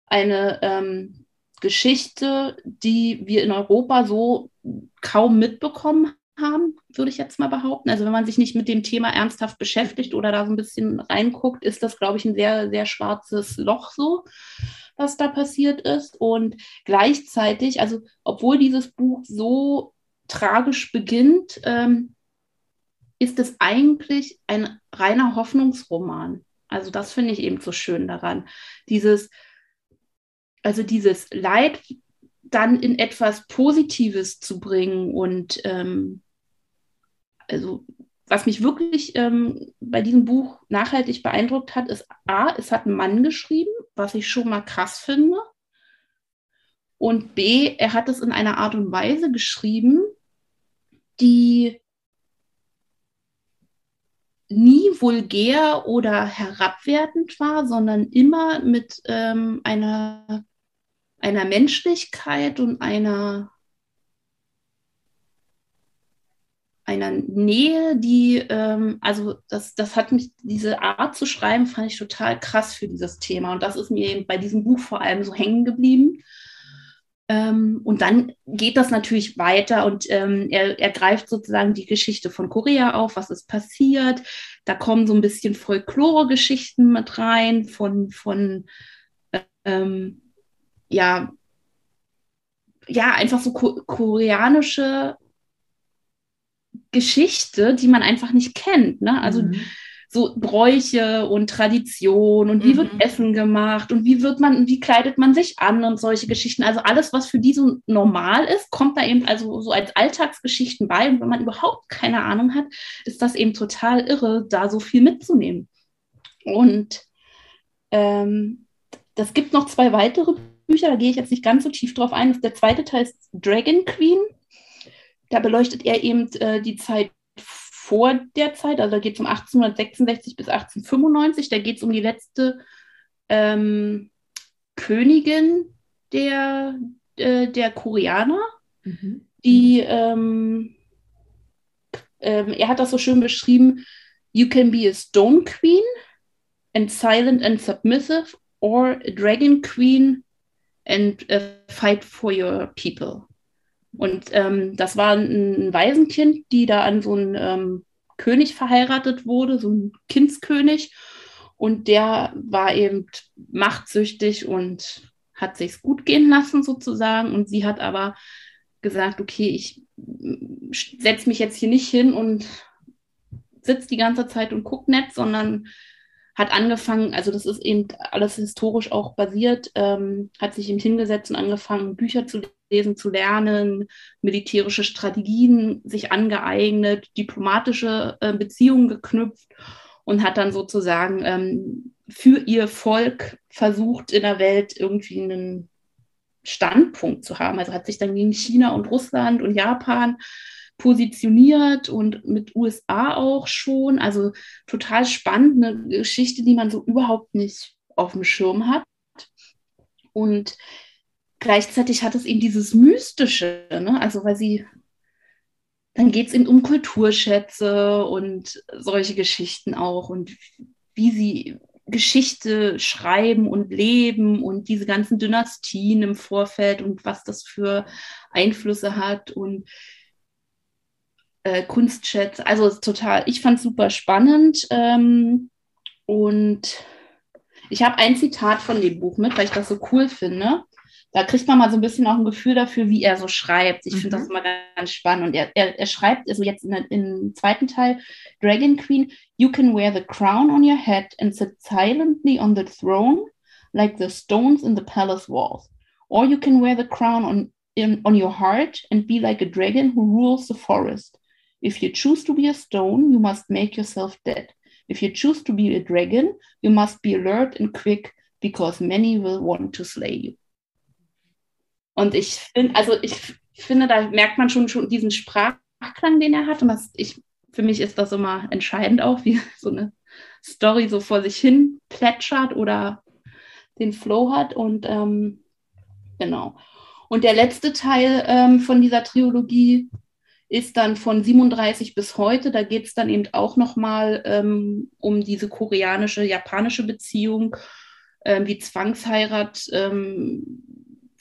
Speaker 2: eine ähm, Geschichte, die wir in Europa so kaum mitbekommen haben, würde ich jetzt mal behaupten. Also wenn man sich nicht mit dem Thema ernsthaft beschäftigt oder da so ein bisschen reinguckt, ist das, glaube ich, ein sehr, sehr schwarzes Loch so was da passiert ist. Und gleichzeitig, also obwohl dieses Buch so tragisch beginnt, ähm, ist es eigentlich ein reiner Hoffnungsroman. Also das finde ich eben so schön daran. Dieses, also dieses Leid dann in etwas Positives zu bringen und ähm, also was mich wirklich ähm, bei diesem Buch nachhaltig beeindruckt hat, ist A, es hat ein Mann geschrieben, was ich schon mal krass finde. Und B, er hat es in einer Art und Weise geschrieben, die nie vulgär oder herabwertend war, sondern immer mit ähm, einer, einer Menschlichkeit und einer einer Nähe, die, ähm, also das, das hat mich, diese Art zu schreiben, fand ich total krass für dieses Thema. Und das ist mir eben bei diesem Buch vor allem so hängen geblieben. Ähm, und dann geht das natürlich weiter und ähm, er, er greift sozusagen die Geschichte von Korea auf, was ist passiert. Da kommen so ein bisschen Folklore-Geschichten mit rein von, von ähm, ja, ja, einfach so ko koreanische Geschichte, die man einfach nicht kennt. Ne? Also mhm. So Bräuche und Tradition und wie mhm. wird Essen gemacht und wie wird man, wie kleidet man sich an und solche Geschichten. Also alles, was für die so normal ist, kommt da eben also so als Alltagsgeschichten bei. Und wenn man überhaupt keine Ahnung hat, ist das eben total irre, da so viel mitzunehmen. Und ähm, das gibt noch zwei weitere Bücher, da gehe ich jetzt nicht ganz so tief drauf ein. Der zweite Teil ist Dragon Queen. Da beleuchtet er eben äh, die Zeit vor der Zeit, also da geht es um 1866 bis 1895, da geht es um die letzte ähm, Königin der, äh, der Koreaner, mhm. die, ähm, ähm, er hat das so schön beschrieben, you can be a stone queen and silent and submissive or a dragon queen and uh, fight for your people. Und ähm, das war ein Waisenkind, die da an so einen ähm, König verheiratet wurde, so ein Kindskönig. Und der war eben machtsüchtig und hat sich's gut gehen lassen sozusagen. Und sie hat aber gesagt, okay, ich setze mich jetzt hier nicht hin und sitze die ganze Zeit und gucke nett, sondern hat angefangen, also das ist eben alles historisch auch basiert, ähm, hat sich eben hingesetzt und angefangen, Bücher zu lesen, zu lernen, militärische Strategien sich angeeignet, diplomatische äh, Beziehungen geknüpft und hat dann sozusagen ähm, für ihr Volk versucht, in der Welt irgendwie einen Standpunkt zu haben. Also hat sich dann gegen China und Russland und Japan positioniert und mit USA auch schon. Also total spannend, eine Geschichte, die man so überhaupt nicht auf dem Schirm hat. Und gleichzeitig hat es eben dieses Mystische, ne? also weil sie, dann geht es eben um Kulturschätze und solche Geschichten auch und wie sie Geschichte schreiben und leben und diese ganzen Dynastien im Vorfeld und was das für Einflüsse hat und äh, Kunstschätze. Also total, ich fand es super spannend. Ähm, und ich habe ein Zitat von dem Buch mit, weil ich das so cool finde. Da kriegt man mal so ein bisschen auch ein Gefühl dafür, wie er so schreibt. Ich mhm. finde das immer ganz spannend. Und er, er, er schreibt, also jetzt in, im zweiten Teil, Dragon Queen, you can wear the crown on your head and sit silently on the throne like the stones in the palace walls. Or you can wear the crown on, in, on your heart and be like a dragon who rules the forest. If you choose to be a stone, you must make yourself dead. If you choose to be a dragon, you must be alert and quick, because many will want to slay you. Und ich finde, also ich finde, da merkt man schon, schon diesen Sprachklang, den er hat. Und das, ich, für mich ist das immer entscheidend auch, wie so eine Story so vor sich hin plätschert oder den Flow hat. Und ähm, genau. Und der letzte Teil ähm, von dieser Trilogie ist dann von 37 bis heute. Da geht es dann eben auch nochmal ähm, um diese koreanische, japanische Beziehung, ähm, wie Zwangsheirat ähm,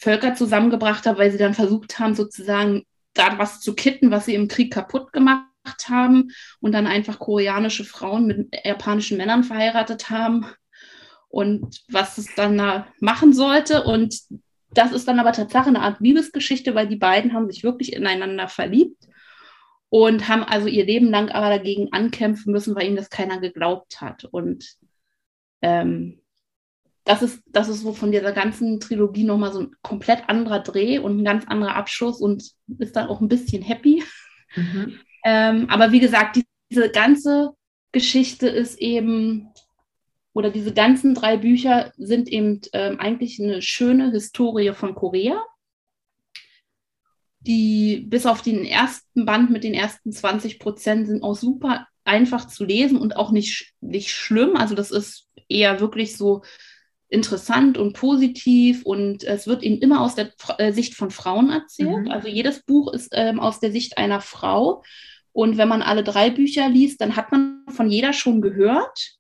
Speaker 2: Völker zusammengebracht hat, weil sie dann versucht haben, sozusagen da was zu kitten, was sie im Krieg kaputt gemacht haben und dann einfach koreanische Frauen mit japanischen Männern verheiratet haben und was es dann da machen sollte. Und das ist dann aber Tatsache eine Art Liebesgeschichte, weil die beiden haben sich wirklich ineinander verliebt und haben also ihr Leben lang aber dagegen ankämpfen müssen, weil ihnen das keiner geglaubt hat. Und ähm, das ist, das ist so von dieser ganzen Trilogie nochmal so ein komplett anderer Dreh und ein ganz anderer Abschluss und ist dann auch ein bisschen happy. Mhm. Ähm, aber wie gesagt, die, diese ganze Geschichte ist eben, oder diese ganzen drei Bücher sind eben ähm, eigentlich eine schöne Historie von Korea die bis auf den ersten Band mit den ersten 20 Prozent sind auch super einfach zu lesen und auch nicht, nicht schlimm. Also das ist eher wirklich so interessant und positiv und es wird eben immer aus der äh, Sicht von Frauen erzählt. Mhm. Also jedes Buch ist ähm, aus der Sicht einer Frau. Und wenn man alle drei Bücher liest, dann hat man von jeder schon gehört.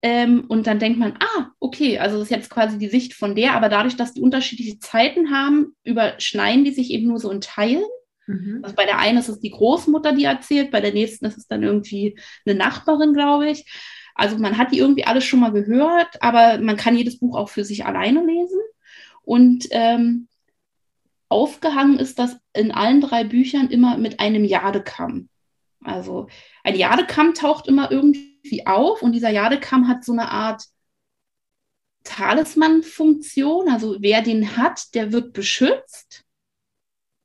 Speaker 2: Ähm, und dann denkt man, ah, okay, also das ist jetzt quasi die Sicht von der, aber dadurch, dass die unterschiedliche Zeiten haben, überschneiden die sich eben nur so in Teilen. Mhm. Also bei der einen ist es die Großmutter, die erzählt, bei der nächsten ist es dann irgendwie eine Nachbarin, glaube ich. Also man hat die irgendwie alles schon mal gehört, aber man kann jedes Buch auch für sich alleine lesen. Und ähm, aufgehangen ist das in allen drei Büchern immer mit einem Jadekamm. Also ein Jadekamm taucht immer irgendwie auf und dieser Jadekamm hat so eine Art Talisman-Funktion. Also wer den hat, der wird beschützt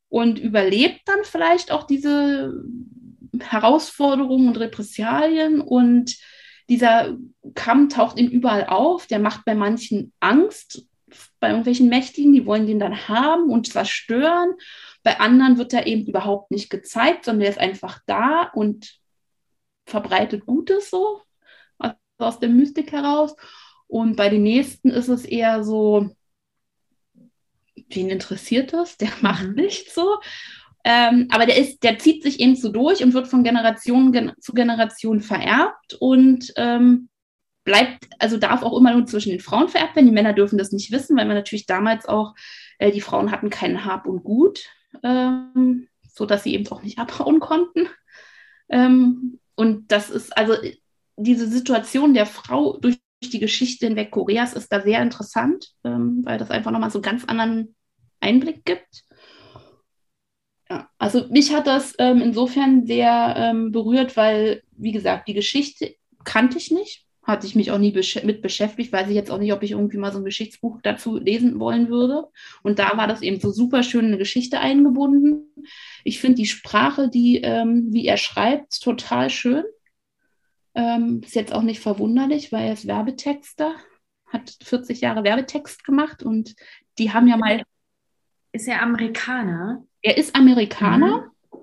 Speaker 2: und überlebt dann vielleicht auch diese Herausforderungen und Repressalien und dieser Kamm taucht ihm überall auf, der macht bei manchen Angst, bei irgendwelchen Mächtigen, die wollen den dann haben und zerstören. Bei anderen wird er eben überhaupt nicht gezeigt, sondern er ist einfach da und verbreitet Gutes so, also aus der Mystik heraus. Und bei den nächsten ist es eher so, wen interessiert das? Der macht mhm. nichts so. Ähm, aber der ist, der zieht sich eben so durch und wird von Generation gen zu Generation vererbt und ähm, bleibt, also darf auch immer nur zwischen den Frauen vererbt werden. Die Männer dürfen das nicht wissen, weil man natürlich damals auch, äh, die Frauen hatten keinen Hab und Gut, ähm, so dass sie eben auch nicht abhauen konnten. Ähm, und das ist also diese Situation der Frau durch die Geschichte hinweg Koreas ist da sehr interessant, ähm, weil das einfach nochmal so einen ganz anderen Einblick gibt. Ja, also mich hat das ähm, insofern sehr ähm, berührt, weil, wie gesagt, die Geschichte kannte ich nicht, hatte ich mich auch nie besch mit beschäftigt, weiß ich jetzt auch nicht, ob ich irgendwie mal so ein Geschichtsbuch dazu lesen wollen würde. Und da war das eben so super schön eine Geschichte eingebunden. Ich finde die Sprache, die, ähm, wie er schreibt, total schön. Ähm, ist jetzt auch nicht verwunderlich, weil er ist Werbetexter, hat 40 Jahre Werbetext gemacht und die haben ja mal.
Speaker 3: Ist er Amerikaner?
Speaker 2: Er ist Amerikaner, mhm.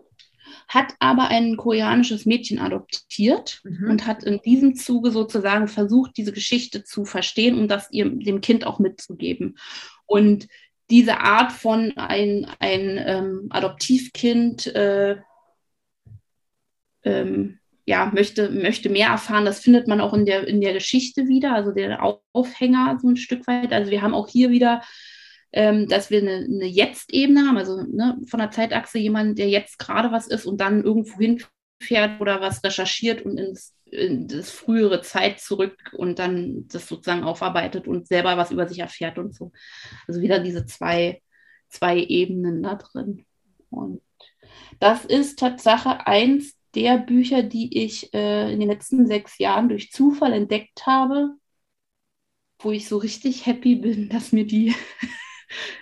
Speaker 2: hat aber ein koreanisches Mädchen adoptiert mhm. und hat in diesem Zuge sozusagen versucht, diese Geschichte zu verstehen und das ihr, dem Kind auch mitzugeben. Und diese Art von ein, ein ähm, Adoptivkind äh, ähm, ja, möchte, möchte mehr erfahren. Das findet man auch in der, in der Geschichte wieder, also der Aufhänger so ein Stück weit. Also wir haben auch hier wieder, ähm, dass wir eine, eine Jetzt-Ebene haben, also ne, von der Zeitachse jemand, der jetzt gerade was ist und dann irgendwo hinfährt oder was recherchiert und ins in das frühere Zeit zurück und dann das sozusagen aufarbeitet und selber was über sich erfährt und so. Also wieder diese zwei, zwei Ebenen da drin. Und das ist Tatsache eins der Bücher, die ich äh, in den letzten sechs Jahren durch Zufall entdeckt habe, wo ich so richtig happy bin, dass mir die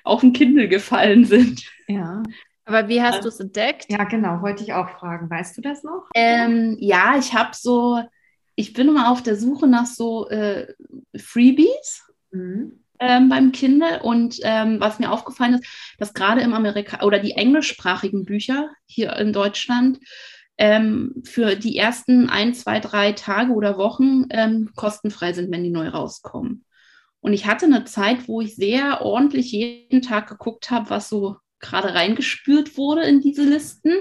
Speaker 2: auf den Kindle gefallen sind.
Speaker 3: Ja. Aber wie hast du es entdeckt? Ja, genau, wollte ich auch fragen. Weißt du das noch?
Speaker 2: Ähm, ja, ich habe so, ich bin immer auf der Suche nach so äh, Freebies. Mhm. Ähm, beim Kindle und ähm, was mir aufgefallen ist, dass gerade im Amerika oder die englischsprachigen Bücher hier in Deutschland ähm, für die ersten ein, zwei, drei Tage oder Wochen ähm, kostenfrei sind, wenn die neu rauskommen. Und ich hatte eine Zeit, wo ich sehr ordentlich jeden Tag geguckt habe, was so gerade reingespürt wurde in diese Listen.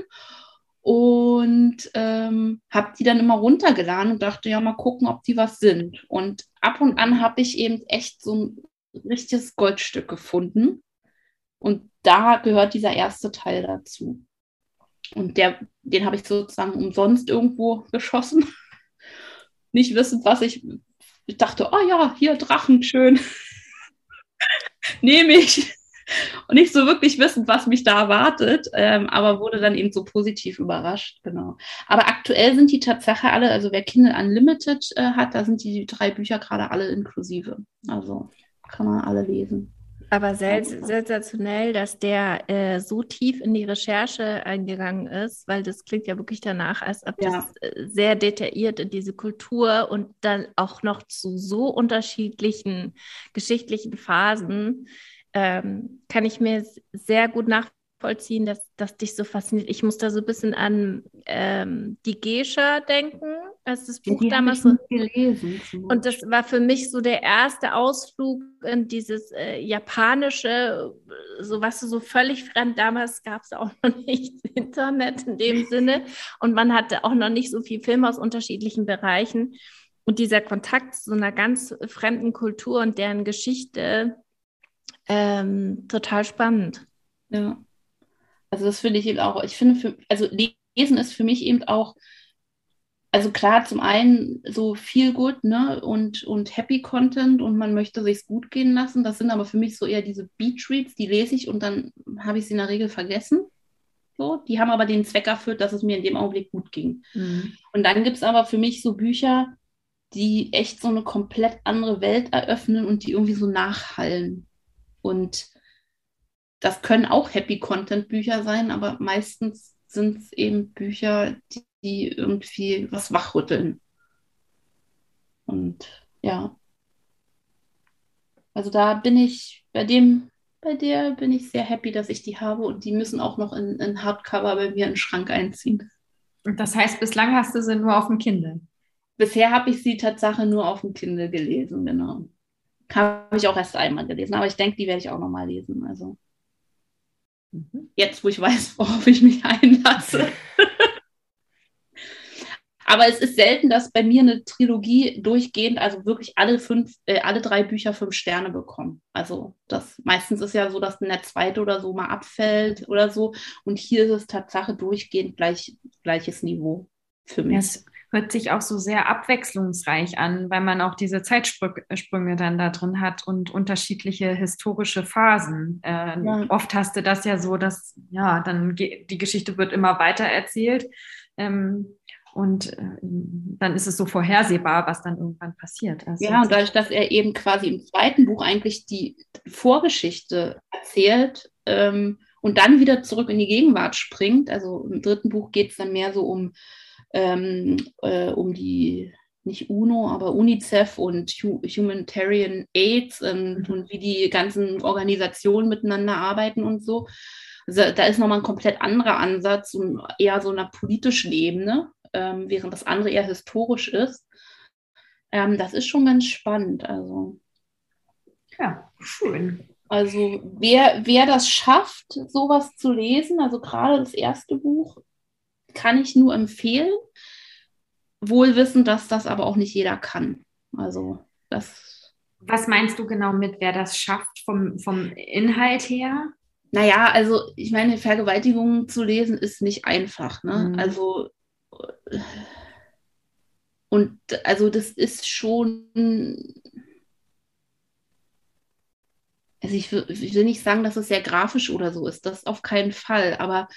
Speaker 2: Und ähm, habe die dann immer runtergeladen und dachte, ja, mal gucken, ob die was sind. Und ab und an habe ich eben echt so ein richtiges Goldstück gefunden. Und da gehört dieser erste Teil dazu. Und der, den habe ich sozusagen umsonst irgendwo geschossen. Nicht wissend, was ich. Ich dachte, oh ja, hier Drachen, schön. Nehme ich. Und nicht so wirklich wissend, was mich da erwartet, ähm, aber wurde dann eben so positiv überrascht, genau. Aber aktuell sind die Tatsache alle, also wer Kindle Unlimited äh, hat, da sind die drei Bücher gerade alle inklusive. Also kann man alle lesen.
Speaker 1: Aber sensationell, dass der äh, so tief in die Recherche eingegangen ist, weil das klingt ja wirklich danach, als ob ja. das äh, sehr detailliert in diese Kultur und dann auch noch zu so unterschiedlichen geschichtlichen Phasen, ähm, kann ich mir sehr gut nachvollziehen nachvollziehen, dass das dich so fasziniert. Ich muss da so ein bisschen an ähm, die Gescha denken, als das Buch ja, damals so gelesen. Und das war für mich so der erste Ausflug in dieses äh, japanische, so was so völlig fremd. Damals gab es auch noch nicht Internet in dem Sinne und man hatte auch noch nicht so viel Film aus unterschiedlichen Bereichen. Und dieser Kontakt zu so einer ganz fremden Kultur und deren Geschichte ähm, total spannend.
Speaker 2: Ja. Also das finde ich eben auch, ich finde, für, also Lesen ist für mich eben auch, also klar, zum einen so viel gut, ne, und, und Happy Content und man möchte sich's gut gehen lassen. Das sind aber für mich so eher diese Beach Reads, die lese ich und dann habe ich sie in der Regel vergessen. So, die haben aber den Zweck erfüllt, dass es mir in dem Augenblick gut ging. Mhm. Und dann gibt es aber für mich so Bücher, die echt so eine komplett andere Welt eröffnen und die irgendwie so nachhallen. Und das können auch Happy-Content-Bücher sein, aber meistens sind es eben Bücher, die, die irgendwie was wachrütteln. Und ja. Also da bin ich bei dem, bei der bin ich sehr happy, dass ich die habe und die müssen auch noch in, in Hardcover bei mir in den Schrank einziehen.
Speaker 3: Und das heißt, bislang hast du sie nur auf dem Kindle?
Speaker 2: Bisher habe ich sie Tatsache nur auf dem Kindle gelesen, genau. Habe ich auch erst einmal gelesen, aber ich denke, die werde ich auch nochmal lesen. Also. Mhm. Jetzt, wo ich weiß, worauf ich mich einlasse. Aber es ist selten, dass bei mir eine Trilogie durchgehend, also wirklich alle fünf, äh, alle drei Bücher fünf Sterne bekommen. Also das meistens ist ja so, dass der zweite oder so mal abfällt oder so. Und hier ist es Tatsache durchgehend gleich, gleiches Niveau für mich.
Speaker 3: Yes hört sich auch so sehr abwechslungsreich an, weil man auch diese Zeitsprünge dann da drin hat und unterschiedliche historische Phasen. Äh, ja. Oft hast du das ja so, dass ja dann die Geschichte wird immer weiter erzählt. Ähm, und äh, dann ist es so vorhersehbar, was dann irgendwann passiert.
Speaker 2: Also ja, und dadurch, dass er eben quasi im zweiten Buch eigentlich die Vorgeschichte erzählt ähm, und dann wieder zurück in die Gegenwart springt, also im dritten Buch geht es dann mehr so um ähm, äh, um die, nicht UNO, aber UNICEF und Humanitarian AIDS und, mhm. und wie die ganzen Organisationen miteinander arbeiten und so. Also da ist nochmal ein komplett anderer Ansatz und eher so einer politischen Ebene, ähm, während das andere eher historisch ist. Ähm, das ist schon ganz spannend. Also.
Speaker 3: Ja, schön.
Speaker 2: Also wer, wer das schafft, sowas zu lesen, also gerade das erste Buch, kann ich nur empfehlen. Wohl wissen, dass das aber auch nicht jeder kann. Also das.
Speaker 3: Was meinst du genau mit, wer das schafft vom, vom Inhalt her?
Speaker 2: Naja, also ich meine, Vergewaltigung zu lesen ist nicht einfach. Ne? Mhm. Also und also das ist schon also ich ich will, nicht sagen, dass es sehr grafisch oder so ist, das auf keinen Fall, aber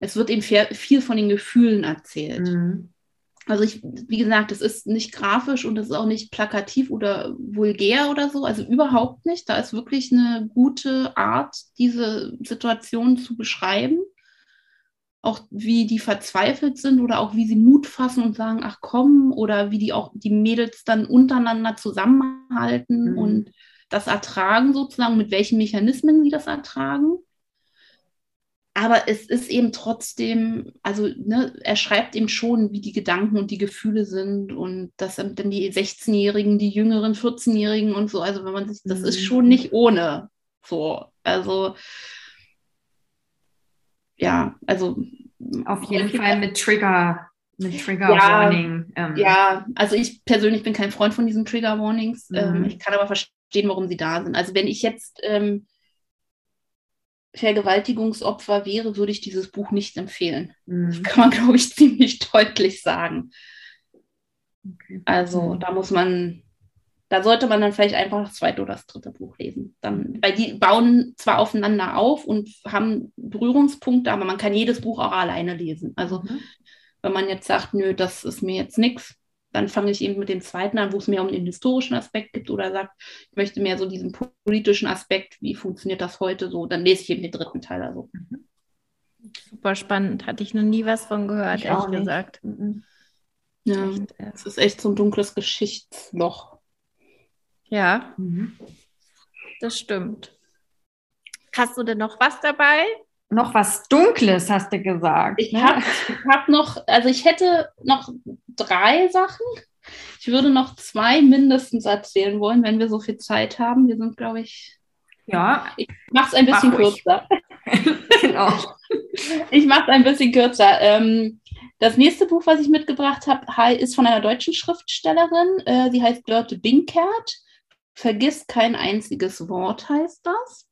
Speaker 2: es wird eben viel von den Gefühlen erzählt. Mhm. Also ich, wie gesagt, es ist nicht grafisch und es ist auch nicht plakativ oder vulgär oder so, also überhaupt nicht. Da ist wirklich eine gute Art, diese Situation zu beschreiben. Auch wie die verzweifelt sind oder auch wie sie Mut fassen und sagen, ach komm, oder wie die auch die Mädels dann untereinander zusammenhalten mhm. und das ertragen sozusagen, mit welchen Mechanismen sie das ertragen. Aber es ist eben trotzdem, also ne, er schreibt eben schon, wie die Gedanken und die Gefühle sind und dass dann die 16-Jährigen, die jüngeren 14-Jährigen und so, also wenn man sich, das ist mhm. schon nicht ohne. So, also ja, also
Speaker 3: auf jeden Fall mit Trigger, mit Trigger
Speaker 2: Warning. Ja, ähm. ja, also ich persönlich bin kein Freund von diesen Trigger Warnings. Ähm, mhm. Ähm, ich kann aber verstehen, verstehen, warum sie da sind. Also wenn ich jetzt ähm, Vergewaltigungsopfer wäre, würde ich dieses Buch nicht empfehlen. Mhm. Das kann man, glaube ich, ziemlich deutlich sagen. Okay. Also da muss man, da sollte man dann vielleicht einfach das zweite oder das dritte Buch lesen. Dann, weil die bauen zwar aufeinander auf und haben Berührungspunkte, aber man kann jedes Buch auch alleine lesen. Also mhm. wenn man jetzt sagt, nö, das ist mir jetzt nichts, dann fange ich eben mit dem zweiten an, wo es mehr um den historischen Aspekt gibt oder sagt, ich möchte mehr so diesen politischen Aspekt, wie funktioniert das heute so, dann lese ich eben den dritten Teil. Also.
Speaker 1: Super spannend, hatte ich noch nie was von gehört, ehrlich gesagt. Mhm.
Speaker 2: Ja, es ist echt so ein dunkles Geschichtsloch.
Speaker 1: Ja, mhm. das stimmt. Hast du denn noch was dabei?
Speaker 3: Noch was Dunkles, hast du gesagt.
Speaker 2: Ich ne? habe hab noch, also ich hätte noch drei Sachen. Ich würde noch zwei mindestens erzählen wollen, wenn wir so viel Zeit haben. Wir sind, glaube ich.
Speaker 3: Ja.
Speaker 2: Ich mache es ein bisschen kürzer. genau. Ich mache es ein bisschen kürzer. Ähm, das nächste Buch, was ich mitgebracht habe, ist von einer deutschen Schriftstellerin. Äh, sie heißt Görte Binkert. Vergiss kein einziges Wort heißt das.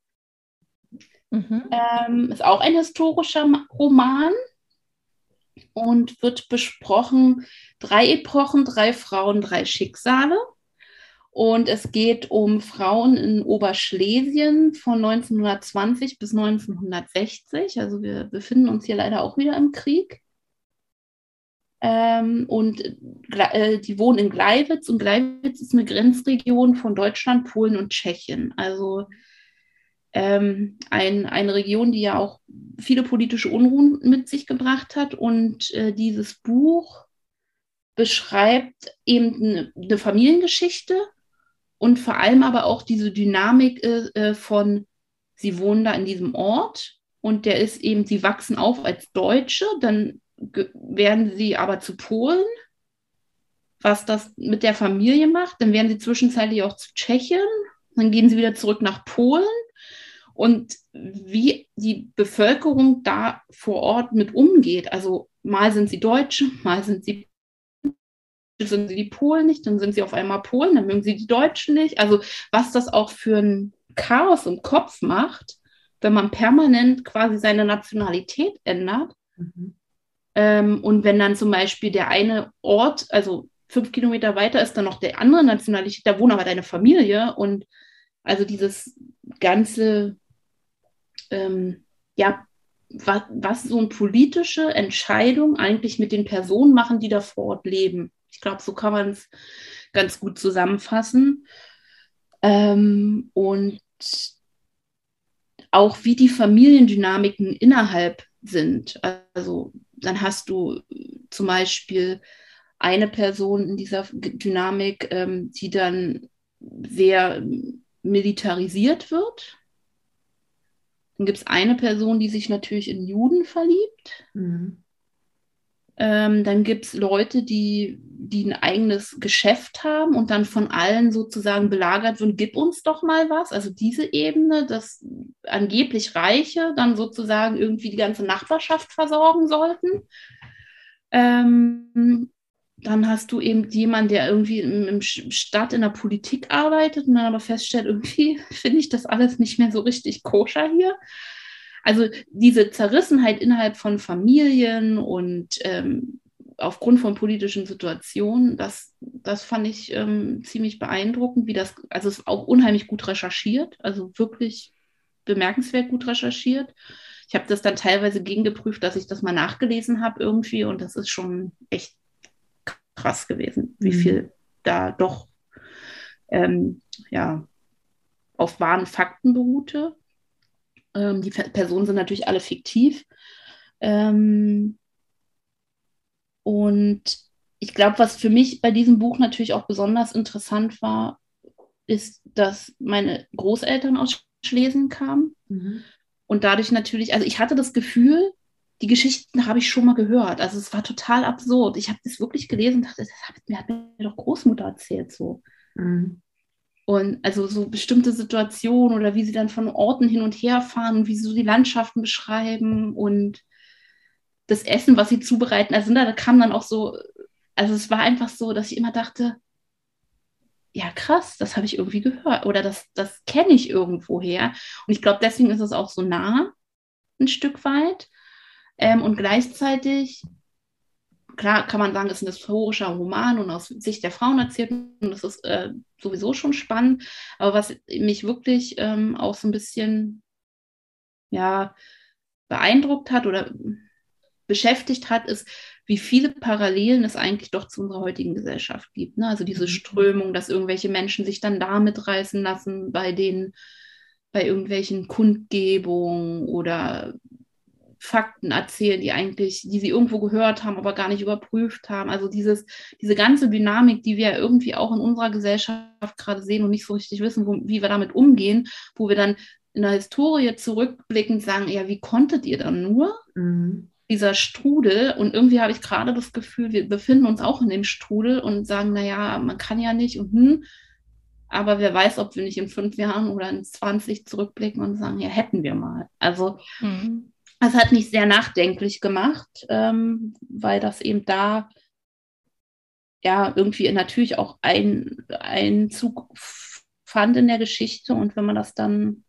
Speaker 2: Mhm. Ähm, ist auch ein historischer Roman und wird besprochen, drei Epochen, drei Frauen, drei Schicksale. Und es geht um Frauen in Oberschlesien von 1920 bis 1960. Also wir befinden uns hier leider auch wieder im Krieg. Ähm, und äh, die wohnen in Gleiwitz und Gleiwitz ist eine Grenzregion von Deutschland, Polen und Tschechien. Also ähm, ein, eine Region, die ja auch viele politische Unruhen mit sich gebracht hat. Und äh, dieses Buch beschreibt eben eine, Familiengeschichte und vor allem aber auch diese Dynamik äh, äh von, sie wohnen da in diesem Ort und der ist eben, sie wachsen auf als Deutsche, dann werden sie aber zu Polen, was das mit der Familie macht, dann werden sie zwischenzeitlich auch zu Tschechien, dann gehen sie wieder zurück nach Polen und wie die Bevölkerung da vor Ort mit umgeht. Also mal sind sie Deutsche, mal sind sie sind sie die Polen nicht, dann sind sie auf einmal Polen, dann mögen sie die Deutschen nicht. Also was das auch für ein Chaos im Kopf macht, wenn man permanent quasi seine Nationalität ändert. Mhm. Ähm, und wenn dann zum Beispiel der eine Ort, also fünf Kilometer weiter ist dann noch der andere Nationalität, da wohnt aber deine Familie und also dieses ganze ähm, ja, was, was so eine politische Entscheidung eigentlich mit den Personen machen, die da vor Ort leben. Ich glaube, so kann man es ganz gut zusammenfassen. Ähm, und auch wie die Familiendynamiken innerhalb sind. Also dann hast du zum Beispiel eine Person in dieser Dynamik, ähm, die dann sehr militarisiert wird. Dann gibt es eine Person, die sich natürlich in Juden verliebt. Mhm. Ähm, dann gibt es Leute, die, die ein eigenes Geschäft haben und dann von allen sozusagen belagert wird, gib uns doch mal was. Also diese Ebene, dass angeblich Reiche dann sozusagen irgendwie die ganze Nachbarschaft versorgen sollten. Ähm, dann hast du eben jemanden, der irgendwie im, im Stadt in der Politik arbeitet und dann aber feststellt, irgendwie finde ich das alles nicht mehr so richtig koscher hier. Also diese Zerrissenheit innerhalb von Familien und ähm, aufgrund von politischen Situationen, das, das fand ich ähm, ziemlich beeindruckend, wie das, also es ist auch unheimlich gut recherchiert, also wirklich bemerkenswert gut recherchiert. Ich habe das dann teilweise gegengeprüft, dass ich das mal nachgelesen habe irgendwie und das ist schon echt krass gewesen, wie mhm. viel da doch ähm, ja, auf wahren Fakten beruhte. Ähm, die Personen sind natürlich alle fiktiv. Ähm, und ich glaube, was für mich bei diesem Buch natürlich auch besonders interessant war, ist, dass meine Großeltern aus Schlesien kamen. Mhm. Und dadurch natürlich, also ich hatte das Gefühl, die Geschichten habe ich schon mal gehört. Also es war total absurd. Ich habe das wirklich gelesen und dachte, das hat mir, hat mir doch Großmutter erzählt so. Mhm. Und also so bestimmte Situationen oder wie sie dann von Orten hin und her fahren, wie sie so die Landschaften beschreiben und das Essen, was sie zubereiten. Also da kam dann auch so, also es war einfach so, dass ich immer dachte, ja krass, das habe ich irgendwie gehört oder das, das kenne ich irgendwo her. Und ich glaube, deswegen ist es auch so nah, ein Stück weit. Ähm, und gleichzeitig klar kann man sagen, es ist ein historischer Roman und aus Sicht der Frauen erzählt und das ist äh, sowieso schon spannend. Aber was mich wirklich ähm, auch so ein bisschen ja, beeindruckt hat oder beschäftigt hat, ist, wie viele Parallelen es eigentlich doch zu unserer heutigen Gesellschaft gibt. Ne? Also diese mhm. Strömung, dass irgendwelche Menschen sich dann da mitreißen lassen bei den bei irgendwelchen Kundgebungen oder Fakten erzählen, die eigentlich, die sie irgendwo gehört haben, aber gar nicht überprüft haben. Also dieses, diese ganze Dynamik, die wir irgendwie auch in unserer Gesellschaft gerade sehen und nicht so richtig wissen, wo, wie wir damit umgehen, wo wir dann in der Historie zurückblickend sagen, ja, wie konntet ihr dann nur? Mhm. Dieser Strudel und irgendwie habe ich gerade das Gefühl, wir befinden uns auch in dem Strudel und sagen, naja, man kann ja nicht und hm, aber wer weiß, ob wir nicht in fünf Jahren oder in 20 zurückblicken und sagen, ja, hätten wir mal. Also mhm. Das hat mich sehr nachdenklich gemacht, ähm, weil das eben da ja irgendwie natürlich auch ein, Einzug fand in der Geschichte und wenn man das dann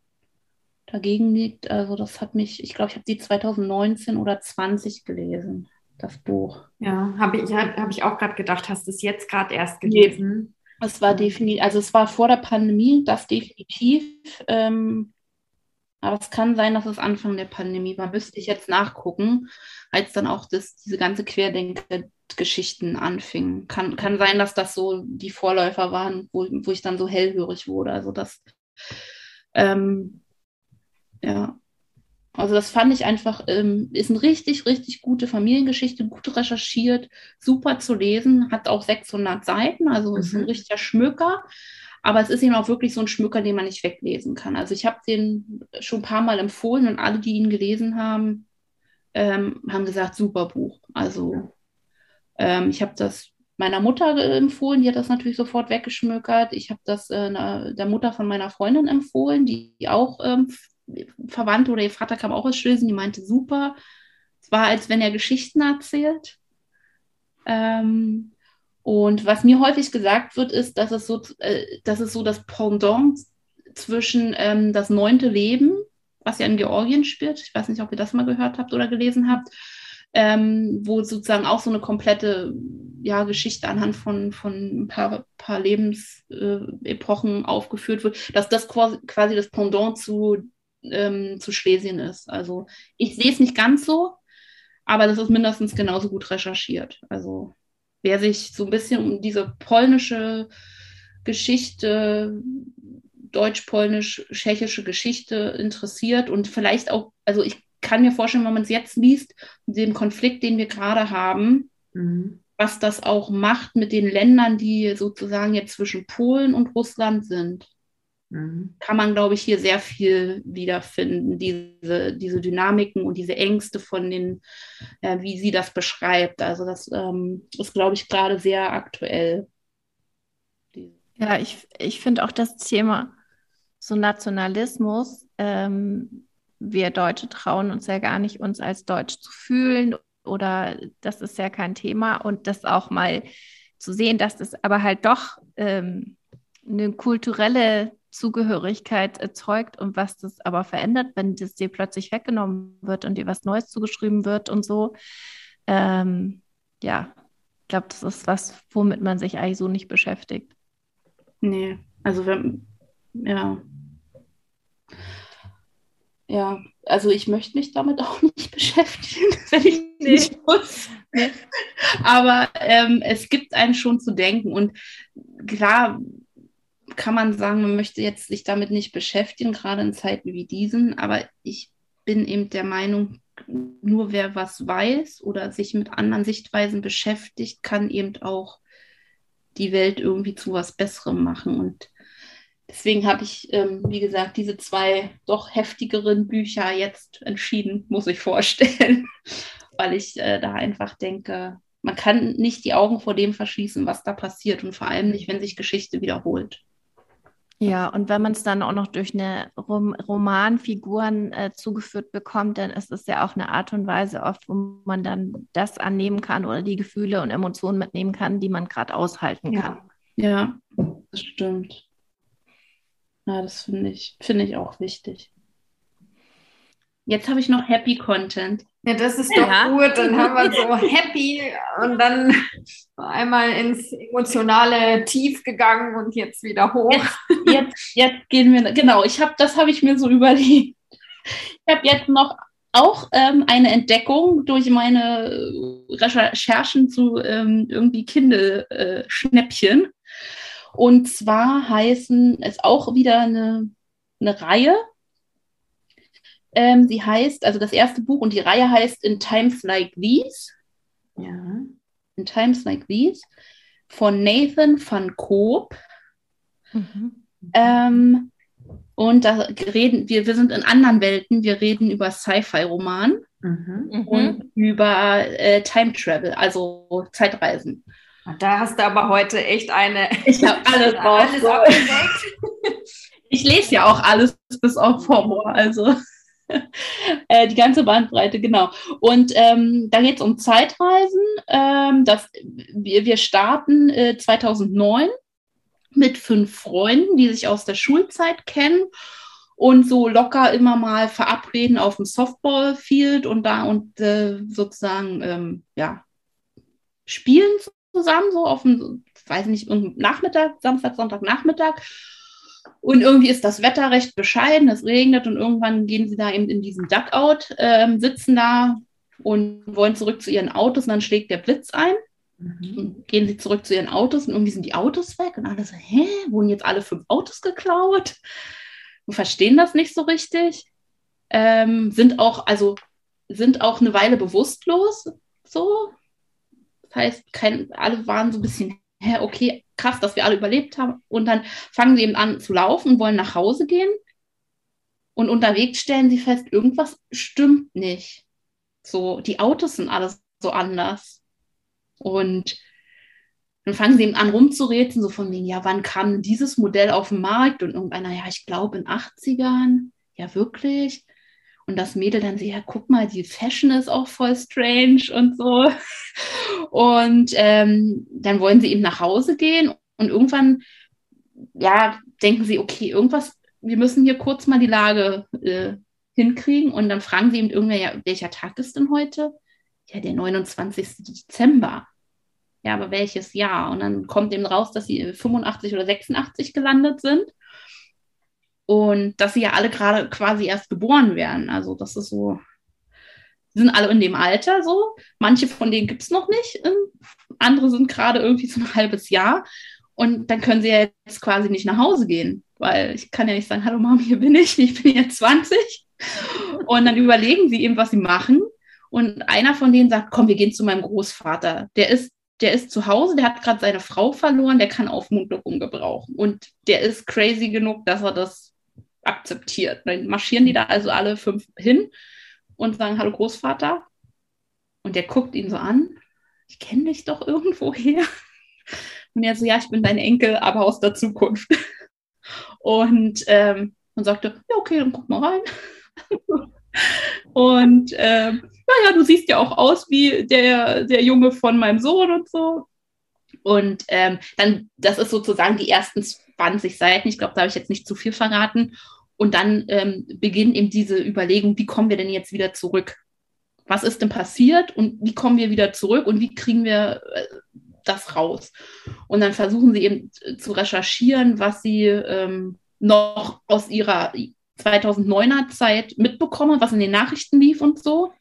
Speaker 2: dagegen liegt, also das hat mich, ich glaube, ich habe die 2019 oder 20 gelesen, das Buch.
Speaker 3: Ja, habe ich, hab, hab ich auch gerade gedacht, hast du es jetzt gerade erst gelesen?
Speaker 2: Es war definitiv, also es war vor der Pandemie, das definitiv. Ähm, aber es kann sein, dass es Anfang der Pandemie war. Müsste ich jetzt nachgucken, als dann auch das, diese ganze Querdenker-Geschichten anfingen. Kann, kann sein, dass das so die Vorläufer waren, wo, wo ich dann so hellhörig wurde. Also das, ähm, ja. Also das fand ich einfach, ähm, ist eine richtig, richtig gute Familiengeschichte, gut recherchiert, super zu lesen, hat auch 600 Seiten, also mhm. ist ein mhm. richtiger Schmöker. Aber es ist eben auch wirklich so ein Schmücker, den man nicht weglesen kann. Also ich habe den schon ein paar Mal empfohlen und alle, die ihn gelesen haben, ähm, haben gesagt, super Buch. Also ähm, ich habe das meiner Mutter empfohlen, die hat das natürlich sofort weggeschmückert. Ich habe das äh, der Mutter von meiner Freundin empfohlen, die auch ähm, Verwandte oder ihr Vater kam auch aus Schlesien, die meinte, super. Es war, als wenn er Geschichten erzählt. Ähm, und was mir häufig gesagt wird, ist, dass es so, äh, dass es so das Pendant zwischen ähm, das neunte Leben, was ja in Georgien spielt, ich weiß nicht, ob ihr das mal gehört habt oder gelesen habt, ähm, wo sozusagen auch so eine komplette ja, Geschichte anhand von, von ein paar, paar Lebensepochen äh, aufgeführt wird, dass das quasi das Pendant zu, ähm, zu Schlesien ist. Also ich sehe es nicht ganz so, aber das ist mindestens genauso gut recherchiert. Also wer sich so ein bisschen um diese polnische Geschichte, deutsch-polnisch-tschechische Geschichte interessiert und vielleicht auch, also ich kann mir vorstellen, wenn man es jetzt liest, den Konflikt, den wir gerade haben, mhm. was das auch macht mit den Ländern, die sozusagen jetzt zwischen Polen und Russland sind. Mhm. Kann man, glaube ich, hier sehr viel wiederfinden, diese, diese Dynamiken und diese Ängste von den, äh, wie sie das beschreibt. Also das ähm, ist, glaube ich, gerade sehr aktuell.
Speaker 1: Ja, ich, ich finde auch das Thema so Nationalismus, ähm, wir Deutsche trauen uns ja gar nicht, uns als Deutsch zu fühlen oder das ist ja kein Thema und das auch mal zu sehen, dass das aber halt doch ähm, eine kulturelle Zugehörigkeit erzeugt und was das aber verändert, wenn das dir plötzlich weggenommen wird und dir was Neues zugeschrieben wird und so. Ähm, ja, ich glaube, das ist was, womit man sich eigentlich so nicht beschäftigt.
Speaker 2: Nee, also wenn, ja. Ja, also ich möchte mich damit auch nicht beschäftigen, wenn ich nee. nicht muss. Nee. Aber ähm, es gibt einen schon zu denken. Und klar kann man sagen, man möchte jetzt sich damit nicht beschäftigen, gerade in Zeiten wie diesen. Aber ich bin eben der Meinung, nur wer was weiß oder sich mit anderen Sichtweisen beschäftigt, kann eben auch die Welt irgendwie zu was Besserem machen. Und deswegen habe ich, ähm, wie gesagt, diese zwei doch heftigeren Bücher jetzt entschieden, muss ich vorstellen, weil ich äh, da einfach denke, man kann nicht die Augen vor dem verschließen, was da passiert und vor allem nicht, wenn sich Geschichte wiederholt.
Speaker 1: Ja, und wenn man es dann auch noch durch eine Rom Romanfiguren äh, zugeführt bekommt, dann ist es ja auch eine Art und Weise oft, wo man dann das annehmen kann oder die Gefühle und Emotionen mitnehmen kann, die man gerade aushalten
Speaker 2: ja.
Speaker 1: kann.
Speaker 2: Ja, das stimmt. Ja, das finde ich, finde ich auch wichtig. Jetzt habe ich noch Happy Content.
Speaker 3: Ja, das ist doch ja. gut. Dann haben wir so Happy und dann einmal ins emotionale Tief gegangen und jetzt wieder hoch.
Speaker 2: Jetzt, jetzt, jetzt gehen wir, genau, ich habe, das habe ich mir so überlegt. Ich habe jetzt noch auch ähm, eine Entdeckung durch meine Recherchen zu ähm, irgendwie Kindle-Schnäppchen. Äh, und zwar heißen es auch wieder eine, eine Reihe. Ähm, sie heißt, also das erste Buch und die Reihe heißt In Times Like These. Ja. In Times Like These von Nathan van Koop. Mhm. Ähm, und da reden wir, wir sind in anderen Welten, wir reden über Sci-Fi-Roman mhm. und über äh, Time Travel, also Zeitreisen.
Speaker 3: Da hast du aber heute echt eine.
Speaker 2: Ich habe alles drauf. ich lese ja auch alles bis auf Horror, also die ganze Bandbreite, genau. Und ähm, da geht es um Zeitreisen. Ähm, das, wir, wir starten äh, 2009 mit fünf Freunden, die sich aus der Schulzeit kennen und so locker immer mal verabreden auf dem Softballfield und da und äh, sozusagen ähm, ja spielen zusammen, so auf dem, weiß nicht, Nachmittag, Samstag, Sonntag, Nachmittag. Und irgendwie ist das Wetter recht bescheiden, es regnet und irgendwann gehen sie da eben in diesen Duckout, äh, sitzen da und wollen zurück zu ihren Autos und dann schlägt der Blitz ein. Mhm. Gehen sie zurück zu ihren Autos und irgendwie sind die Autos weg und alle so, hä, wurden jetzt alle fünf Autos geklaut? Und verstehen das nicht so richtig. Ähm, sind auch, also sind auch eine Weile bewusstlos, so, das heißt, kein, alle waren so ein bisschen, hä, okay, krass, dass wir alle überlebt haben. Und dann fangen sie eben an zu laufen und wollen nach Hause gehen. Und unterwegs stellen sie fest, irgendwas stimmt nicht. So, die Autos sind alles so anders. Und dann fangen sie eben an rumzurätseln, so von wegen, ja, wann kam dieses Modell auf den Markt? Und irgendeiner, ja, ich glaube in 80ern. Ja, wirklich? Und das Mädel dann so, ja, guck mal, die Fashion ist auch voll strange und so. Und ähm, dann wollen sie eben nach Hause gehen und irgendwann, ja, denken sie, okay, irgendwas, wir müssen hier kurz mal die Lage äh, hinkriegen. Und dann fragen sie eben irgendwer, ja, welcher Tag ist denn heute? Ja, der 29. Dezember. Ja, aber welches Jahr? Und dann kommt eben raus, dass sie 85 oder 86 gelandet sind und dass sie ja alle gerade quasi erst geboren werden. Also das ist so, sind alle in dem Alter so. Manche von denen gibt es noch nicht, andere sind gerade irgendwie so ein halbes Jahr. Und dann können sie ja jetzt quasi nicht nach Hause gehen, weil ich kann ja nicht sagen, hallo Mama, hier bin ich, ich bin jetzt 20. Und dann überlegen sie eben, was sie machen. Und einer von denen sagt, komm, wir gehen zu meinem Großvater. Der ist, der ist zu Hause, der hat gerade seine Frau verloren, der kann Aufmunterung gebrauchen. Und der ist crazy genug, dass er das akzeptiert. Dann marschieren die da also alle fünf hin und sagen, hallo Großvater. Und der guckt ihn so an. Ich kenne dich doch irgendwo her. Und er so, ja, ich bin dein Enkel, aber aus der Zukunft. Und ähm, und sagte, ja, okay, dann guck mal rein. und ähm, naja, du siehst ja auch aus wie der, der Junge von meinem Sohn und so. Und ähm, dann, das ist sozusagen die ersten 20 Seiten. Ich glaube, da habe ich jetzt nicht zu viel verraten. Und dann ähm, beginnt eben diese Überlegung, wie kommen wir denn jetzt wieder zurück? Was ist denn passiert und wie kommen wir wieder zurück und wie kriegen wir äh, das raus? Und dann versuchen sie eben zu recherchieren, was sie ähm, noch aus ihrer 2009er Zeit mitbekommen, was in den Nachrichten lief und so.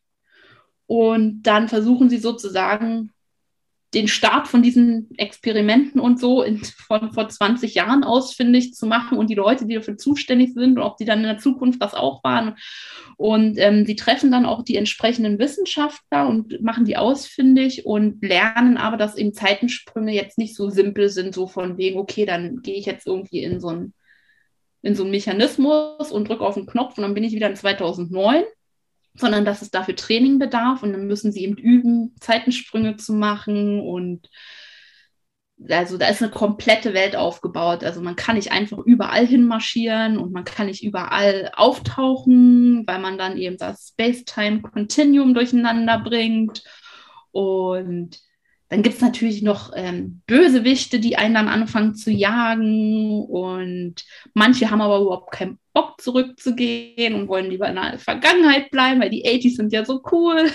Speaker 2: Und dann versuchen sie sozusagen den Start von diesen Experimenten und so in, von vor 20 Jahren ausfindig zu machen und die Leute, die dafür zuständig sind und ob die dann in der Zukunft das auch waren. Und ähm, sie treffen dann auch die entsprechenden Wissenschaftler und machen die ausfindig und lernen aber, dass eben Zeitensprünge jetzt nicht so simpel sind, so von wegen, okay, dann gehe ich jetzt irgendwie in so ein in so einen Mechanismus und drücke auf den Knopf und dann bin ich wieder in 2009, sondern dass es dafür Training bedarf und dann müssen sie eben üben, Zeitensprünge zu machen und also da ist eine komplette Welt aufgebaut. Also man kann nicht einfach überall hinmarschieren und man kann nicht überall auftauchen, weil man dann eben das Space-Time-Continuum durcheinander bringt. Und dann gibt es natürlich noch ähm, Bösewichte, die einen dann anfangen zu jagen. Und manche haben aber überhaupt keinen Bock zurückzugehen und wollen lieber in der Vergangenheit bleiben, weil die 80s sind ja so cool.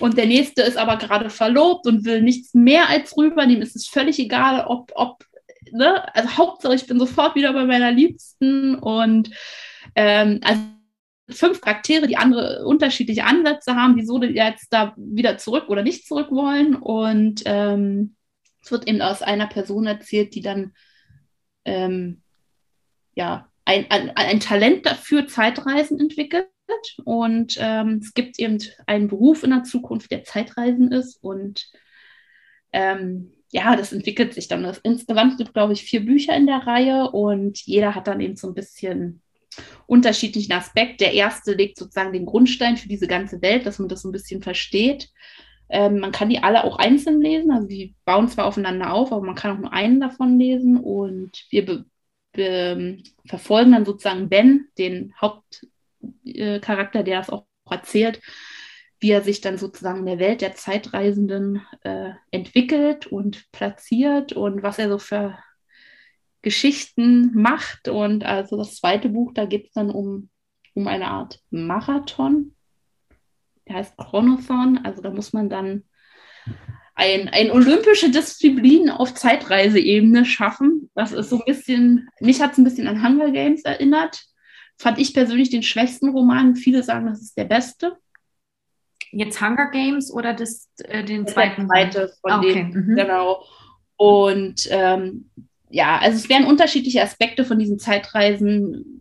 Speaker 2: Und der nächste ist aber gerade verlobt und will nichts mehr als rüber. Dem ist es völlig egal, ob, ob, ne? Also Hauptsache, ich bin sofort wieder bei meiner Liebsten. Und ähm, also fünf Charaktere, die andere unterschiedliche Ansätze haben, wieso die jetzt da wieder zurück oder nicht zurück wollen. Und ähm, es wird eben aus einer Person erzählt, die dann ähm, ja ein, ein, ein, Talent dafür Zeitreisen entwickelt. Und ähm, es gibt eben einen Beruf in der Zukunft, der Zeitreisen ist. Und ähm, ja, das entwickelt sich dann. Das, insgesamt gibt, glaube ich, vier Bücher in der Reihe und jeder hat dann eben so ein bisschen unterschiedlichen Aspekt. Der erste legt sozusagen den Grundstein für diese ganze Welt, dass man das so ein bisschen versteht. Ähm, man kann die alle auch einzeln lesen, also die bauen zwar aufeinander auf, aber man kann auch nur einen davon lesen und wir verfolgen dann sozusagen Ben, den Hauptcharakter, der das auch erzählt, wie er sich dann sozusagen in der Welt der Zeitreisenden äh, entwickelt und platziert und was er so für Geschichten macht. Und also das zweite Buch, da geht es dann um, um eine Art Marathon. Der heißt Chronothon. Also da muss man dann ein, ein olympische Disziplin auf Zeitreiseebene schaffen. Das ist so ein bisschen, mich hat es ein bisschen an Hunger Games erinnert. Fand ich persönlich den schwächsten Roman. Viele sagen, das ist der beste.
Speaker 3: Jetzt Hunger Games oder das, äh, den zweiten?
Speaker 2: Der zweite von okay. denen, mhm. genau. Und ähm, ja, also es werden unterschiedliche Aspekte von diesen Zeitreisen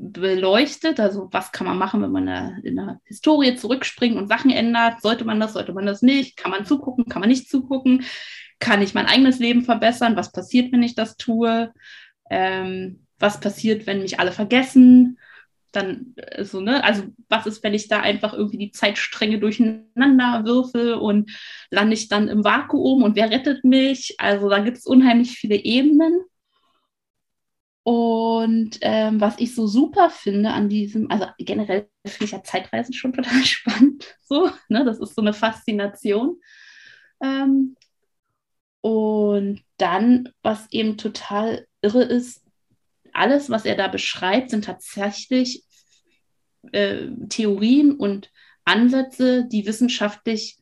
Speaker 2: beleuchtet. Also was kann man machen, wenn man in der Historie zurückspringt und Sachen ändert? Sollte man das, sollte man das nicht? Kann man zugucken, kann man nicht zugucken? Kann ich mein eigenes Leben verbessern? Was passiert, wenn ich das tue? Ähm, was passiert, wenn mich alle vergessen? dann äh, so, ne, also was ist, wenn ich da einfach irgendwie die Zeitstränge durcheinander würfel und lande ich dann im Vakuum und wer rettet mich? Also da gibt es unheimlich viele Ebenen. Und ähm, was ich so super finde an diesem, also generell finde ich ja Zeitreisen schon total spannend. So, ne? Das ist so eine Faszination. Ähm, und dann, was eben total irre ist, alles, was er da beschreibt, sind tatsächlich äh, Theorien und Ansätze, die wissenschaftlich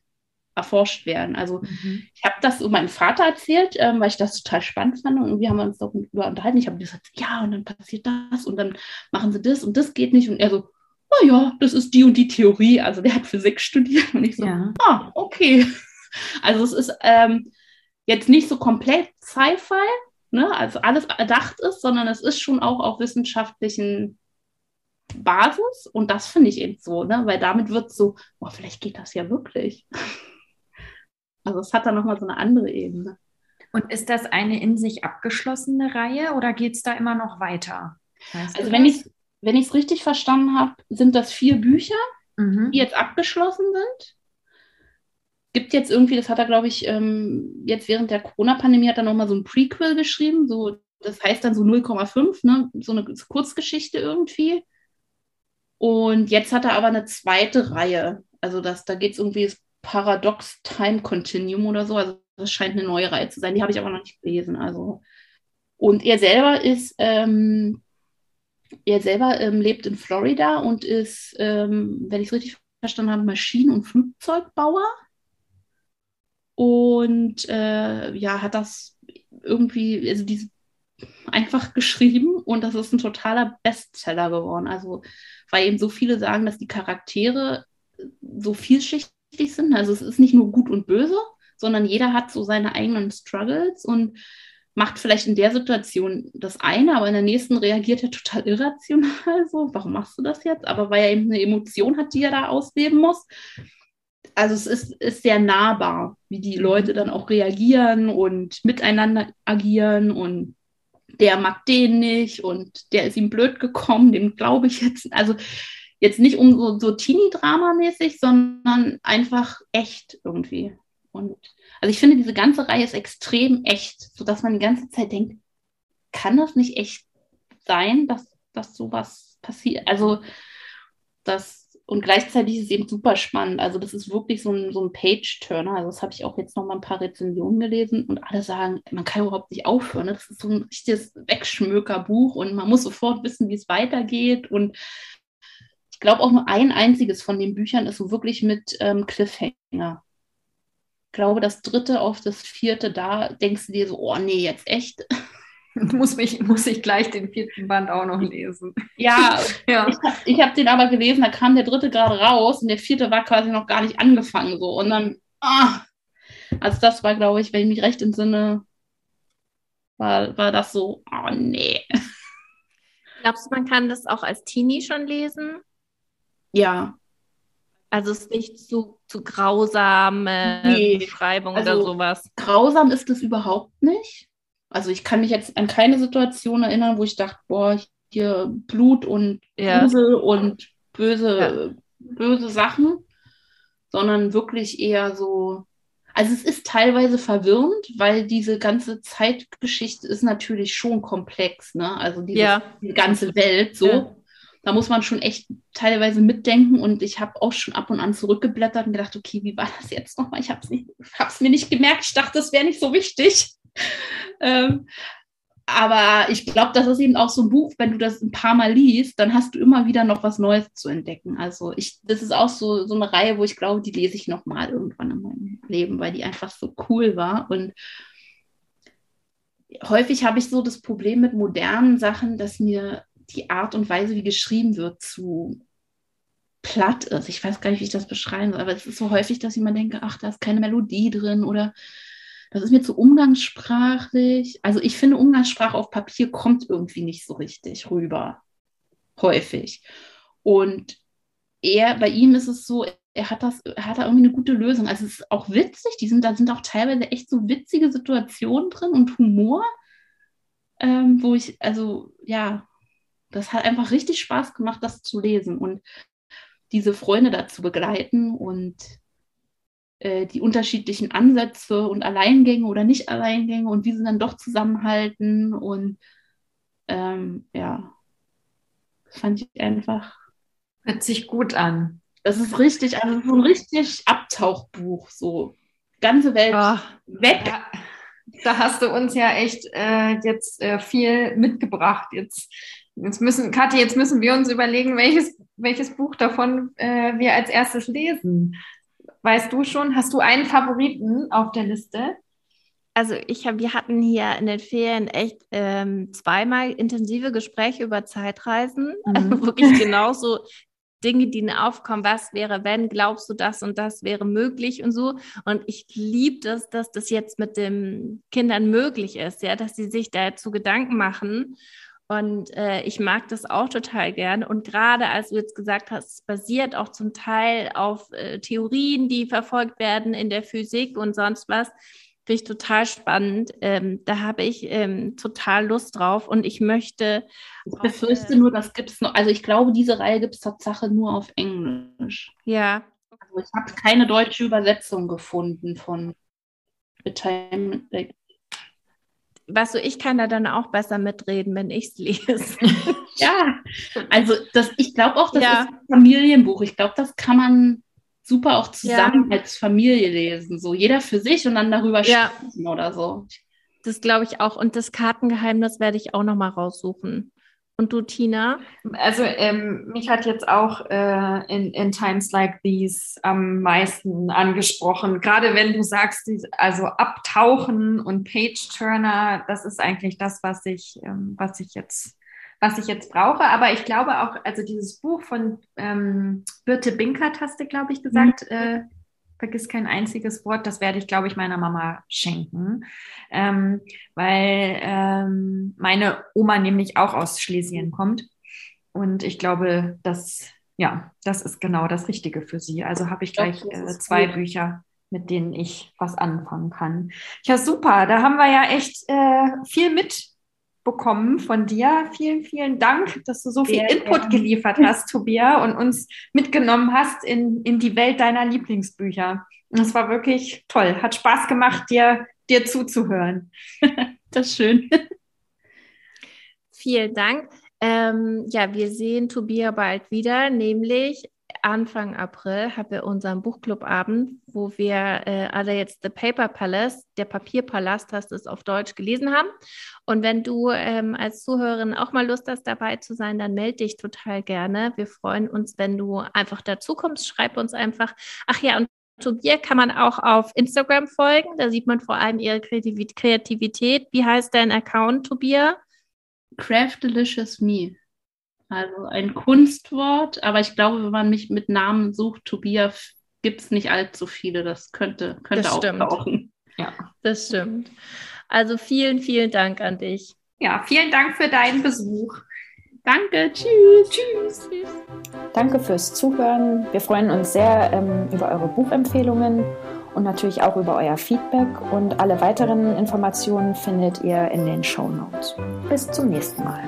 Speaker 2: erforscht werden. Also mhm. ich habe das meinem Vater erzählt, ähm, weil ich das total spannend fand und wir haben uns darüber unterhalten. Ich habe gesagt, ja, und dann passiert das und dann machen sie das und das geht nicht. Und er so, oh ja, das ist die und die Theorie. Also der hat Physik studiert und ich so, ja. ah, okay. Also es ist ähm, jetzt nicht so komplett Sci-Fi, ne, also alles erdacht ist, sondern es ist schon auch auf wissenschaftlichen Basis und das finde ich eben so, ne? weil damit wird so, oh, vielleicht geht das ja wirklich. Also es hat dann nochmal so eine andere Ebene.
Speaker 3: Und ist das eine in sich abgeschlossene Reihe oder geht es da immer noch weiter?
Speaker 2: Weißt also wenn ich wenn ich es richtig verstanden habe, sind das vier Bücher, mhm. die jetzt abgeschlossen sind. Gibt jetzt irgendwie, das hat er, glaube ich, ähm, jetzt während der Corona-Pandemie hat er nochmal so ein Prequel geschrieben, so, das heißt dann so 0,5, ne? so eine Kurzgeschichte irgendwie. Und jetzt hat er aber eine zweite Reihe. Also das, da geht es irgendwie das Paradox Time Continuum oder so. Also das scheint eine neue Reihe zu sein. Die habe ich aber noch nicht gelesen. Also. Und er selber ist, ähm, er selber ähm, lebt in Florida und ist, ähm, wenn ich es richtig verstanden habe, Maschinen- und Flugzeugbauer. Und äh, ja, hat das irgendwie, also diese einfach geschrieben und das ist ein totaler Bestseller geworden. Also, weil eben so viele sagen, dass die Charaktere so vielschichtig sind. Also es ist nicht nur gut und böse, sondern jeder hat so seine eigenen Struggles und macht vielleicht in der Situation das eine, aber in der nächsten reagiert er total irrational. So, warum machst du das jetzt? Aber weil er eben eine Emotion hat, die er da ausleben muss. Also es ist, ist sehr nahbar, wie die Leute dann auch reagieren und miteinander agieren und der mag den nicht und der ist ihm blöd gekommen, dem glaube ich jetzt. Also jetzt nicht um so, so Teenie-Drama-mäßig, sondern einfach echt irgendwie. Und also ich finde, diese ganze Reihe ist extrem echt, sodass man die ganze Zeit denkt, kann das nicht echt sein, dass, dass sowas passiert? Also das und gleichzeitig ist es eben super spannend. Also das ist wirklich so ein, so ein Page-Turner. Also das habe ich auch jetzt noch mal ein paar Rezensionen gelesen und alle sagen, man kann überhaupt nicht aufhören. Ne? Das ist so ein richtiges Wegschmökerbuch und man muss sofort wissen, wie es weitergeht. Und ich glaube auch nur ein einziges von den Büchern ist so wirklich mit ähm, Cliffhanger. Ich glaube, das dritte auf das vierte, da denkst du dir so, oh nee, jetzt echt.
Speaker 3: muss, mich, muss ich gleich den vierten Band auch noch lesen.
Speaker 2: Ja, ja. ich habe hab den aber gelesen, da kam der dritte gerade raus und der vierte war quasi noch gar nicht angefangen. So. Und dann, ah, also das war, glaube ich, wenn ich mich recht entsinne, war, war das so, oh nee.
Speaker 1: Glaubst du, man kann das auch als Teenie schon lesen?
Speaker 2: Ja.
Speaker 1: Also es ist nicht zu, zu grausame nee. Beschreibung also, oder sowas.
Speaker 2: Grausam ist es überhaupt nicht. Also ich kann mich jetzt an keine Situation erinnern, wo ich dachte, boah, hier Blut und ja. Grusel und böse, ja. böse Sachen, sondern wirklich eher so. Also es ist teilweise verwirrend, weil diese ganze Zeitgeschichte ist natürlich schon komplex, ne? Also diese, ja. die ganze Welt so. Da muss man schon echt teilweise mitdenken und ich habe auch schon ab und an zurückgeblättert und gedacht, okay, wie war das jetzt nochmal? Ich habe es mir nicht gemerkt. Ich dachte, das wäre nicht so wichtig. ähm, aber ich glaube, das ist eben auch so ein Buch, wenn du das ein paar Mal liest, dann hast du immer wieder noch was Neues zu entdecken. Also ich, das ist auch so, so eine Reihe, wo ich glaube, die lese ich noch mal irgendwann in meinem Leben, weil die einfach so cool war. Und häufig habe ich so das Problem mit modernen Sachen, dass mir die Art und Weise, wie geschrieben wird, zu platt ist. Ich weiß gar nicht, wie ich das beschreiben soll, aber es ist so häufig, dass ich immer denke, ach, da ist keine Melodie drin oder das ist mir zu umgangssprachlich. Also ich finde, Umgangssprache auf Papier kommt irgendwie nicht so richtig rüber. Häufig. Und er, bei ihm ist es so, er hat das, er hat da irgendwie eine gute Lösung. Also es ist auch witzig, die sind, da sind auch teilweise echt so witzige Situationen drin und Humor, ähm, wo ich, also ja, das hat einfach richtig Spaß gemacht, das zu lesen und diese Freunde da zu begleiten und äh, die unterschiedlichen Ansätze und Alleingänge oder nicht Alleingänge und wie sie dann doch zusammenhalten. Und ähm, ja, das fand ich einfach.
Speaker 3: Hört sich gut an.
Speaker 2: Das ist richtig, also so ein richtig Abtauchbuch, so ganze Welt oh, weg.
Speaker 3: Ja, da hast du uns ja echt äh, jetzt äh, viel mitgebracht. Jetzt, jetzt müssen, Kathi, jetzt müssen wir uns überlegen, welches, welches Buch davon äh, wir als erstes lesen. Weißt du schon, hast du einen Favoriten auf der Liste?
Speaker 1: Also ich habe, wir hatten hier in den Ferien echt ähm, zweimal intensive Gespräche über Zeitreisen. Mhm. Also wirklich genauso Dinge, die aufkommen, was wäre, wenn, glaubst du, das und das wäre möglich und so. Und ich liebe das, dass das jetzt mit den Kindern möglich ist, ja, dass sie sich dazu Gedanken machen Und äh, ich mag das auch total gern. Und gerade als du jetzt gesagt hast, es basiert auch zum Teil auf äh, Theorien, die verfolgt werden in der Physik und sonst was, finde ich total spannend. Ähm, da habe ich ähm, total Lust drauf und ich möchte.
Speaker 2: Ich befürchte nur, das gibt es noch. Also ich glaube, diese Reihe gibt es Tatsache nur auf Englisch.
Speaker 1: Ja.
Speaker 2: Also ich habe keine deutsche Übersetzung gefunden von Retirement
Speaker 1: weißt du, ich kann da dann auch besser mitreden, wenn ich es lese.
Speaker 2: ja, also das, ich glaube auch, das ja. ist ein Familienbuch. Ich glaube, das kann man super auch zusammen ja. als Familie lesen. So jeder für sich und dann darüber ja. sprechen oder so.
Speaker 1: Das glaube ich auch. Und das Kartengeheimnis werde ich auch noch mal raussuchen. Und du, Tina?
Speaker 3: Also ähm, mich hat jetzt auch äh, in, in Times Like These am meisten angesprochen. Gerade wenn du sagst, also Abtauchen und Page-Turner, das ist eigentlich das, was ich, ähm, was ich jetzt was ich jetzt brauche. Aber ich glaube auch, also dieses Buch von ähm, Birte Binkert, hast du, glaube ich, gesagt, mhm. äh, vergiss kein einziges Wort, das werde ich, glaube ich, meiner Mama schenken, ähm, weil ähm, meine Oma nämlich auch aus Schlesien kommt. Und ich glaube, dass, ja, das ist genau das Richtige für sie. Also habe ich gleich äh, zwei gut. Bücher, mit denen ich was anfangen kann. Ja, super. Da haben wir ja echt äh, viel mit bekommen von dir. Vielen, vielen Dank, dass du so viel Sehr Input gerne. geliefert hast, Tobias, und uns mitgenommen hast in, in die Welt deiner Lieblingsbücher. Das war wirklich toll. Hat Spaß gemacht, dir, dir zuzuhören.
Speaker 2: das ist schön.
Speaker 1: Vielen Dank. Ähm, ja, wir sehen Tobias bald wieder, nämlich Anfang April haben wir unseren Buchclubabend, wo wir äh, alle jetzt The Paper Palace, der Papierpalast, hast es auf Deutsch gelesen haben. Und wenn du ähm, als Zuhörerin auch mal Lust hast, dabei zu sein, dann melde dich total gerne. Wir freuen uns, wenn du einfach dazu kommst. Schreib uns einfach. Ach ja, und Tobias kann man auch auf Instagram folgen. Da sieht man vor allem ihre Kreativität. Wie heißt dein Account, Tobias?
Speaker 2: Craft Delicious Me. Also ein Kunstwort, aber ich glaube, wenn man mich mit Namen sucht, Tobias, gibt es nicht allzu viele. Das könnte, könnte das auch stimmt. Brauchen.
Speaker 1: Ja, das stimmt. Also vielen, vielen Dank an dich.
Speaker 3: Ja, vielen Dank für deinen Besuch.
Speaker 2: Danke, tschüss, tschüss, tschüss.
Speaker 1: Danke fürs Zuhören. Wir freuen uns sehr ähm, über eure Buchempfehlungen und natürlich auch über euer Feedback. Und alle weiteren Informationen findet ihr in den Show Notes. Bis zum nächsten Mal.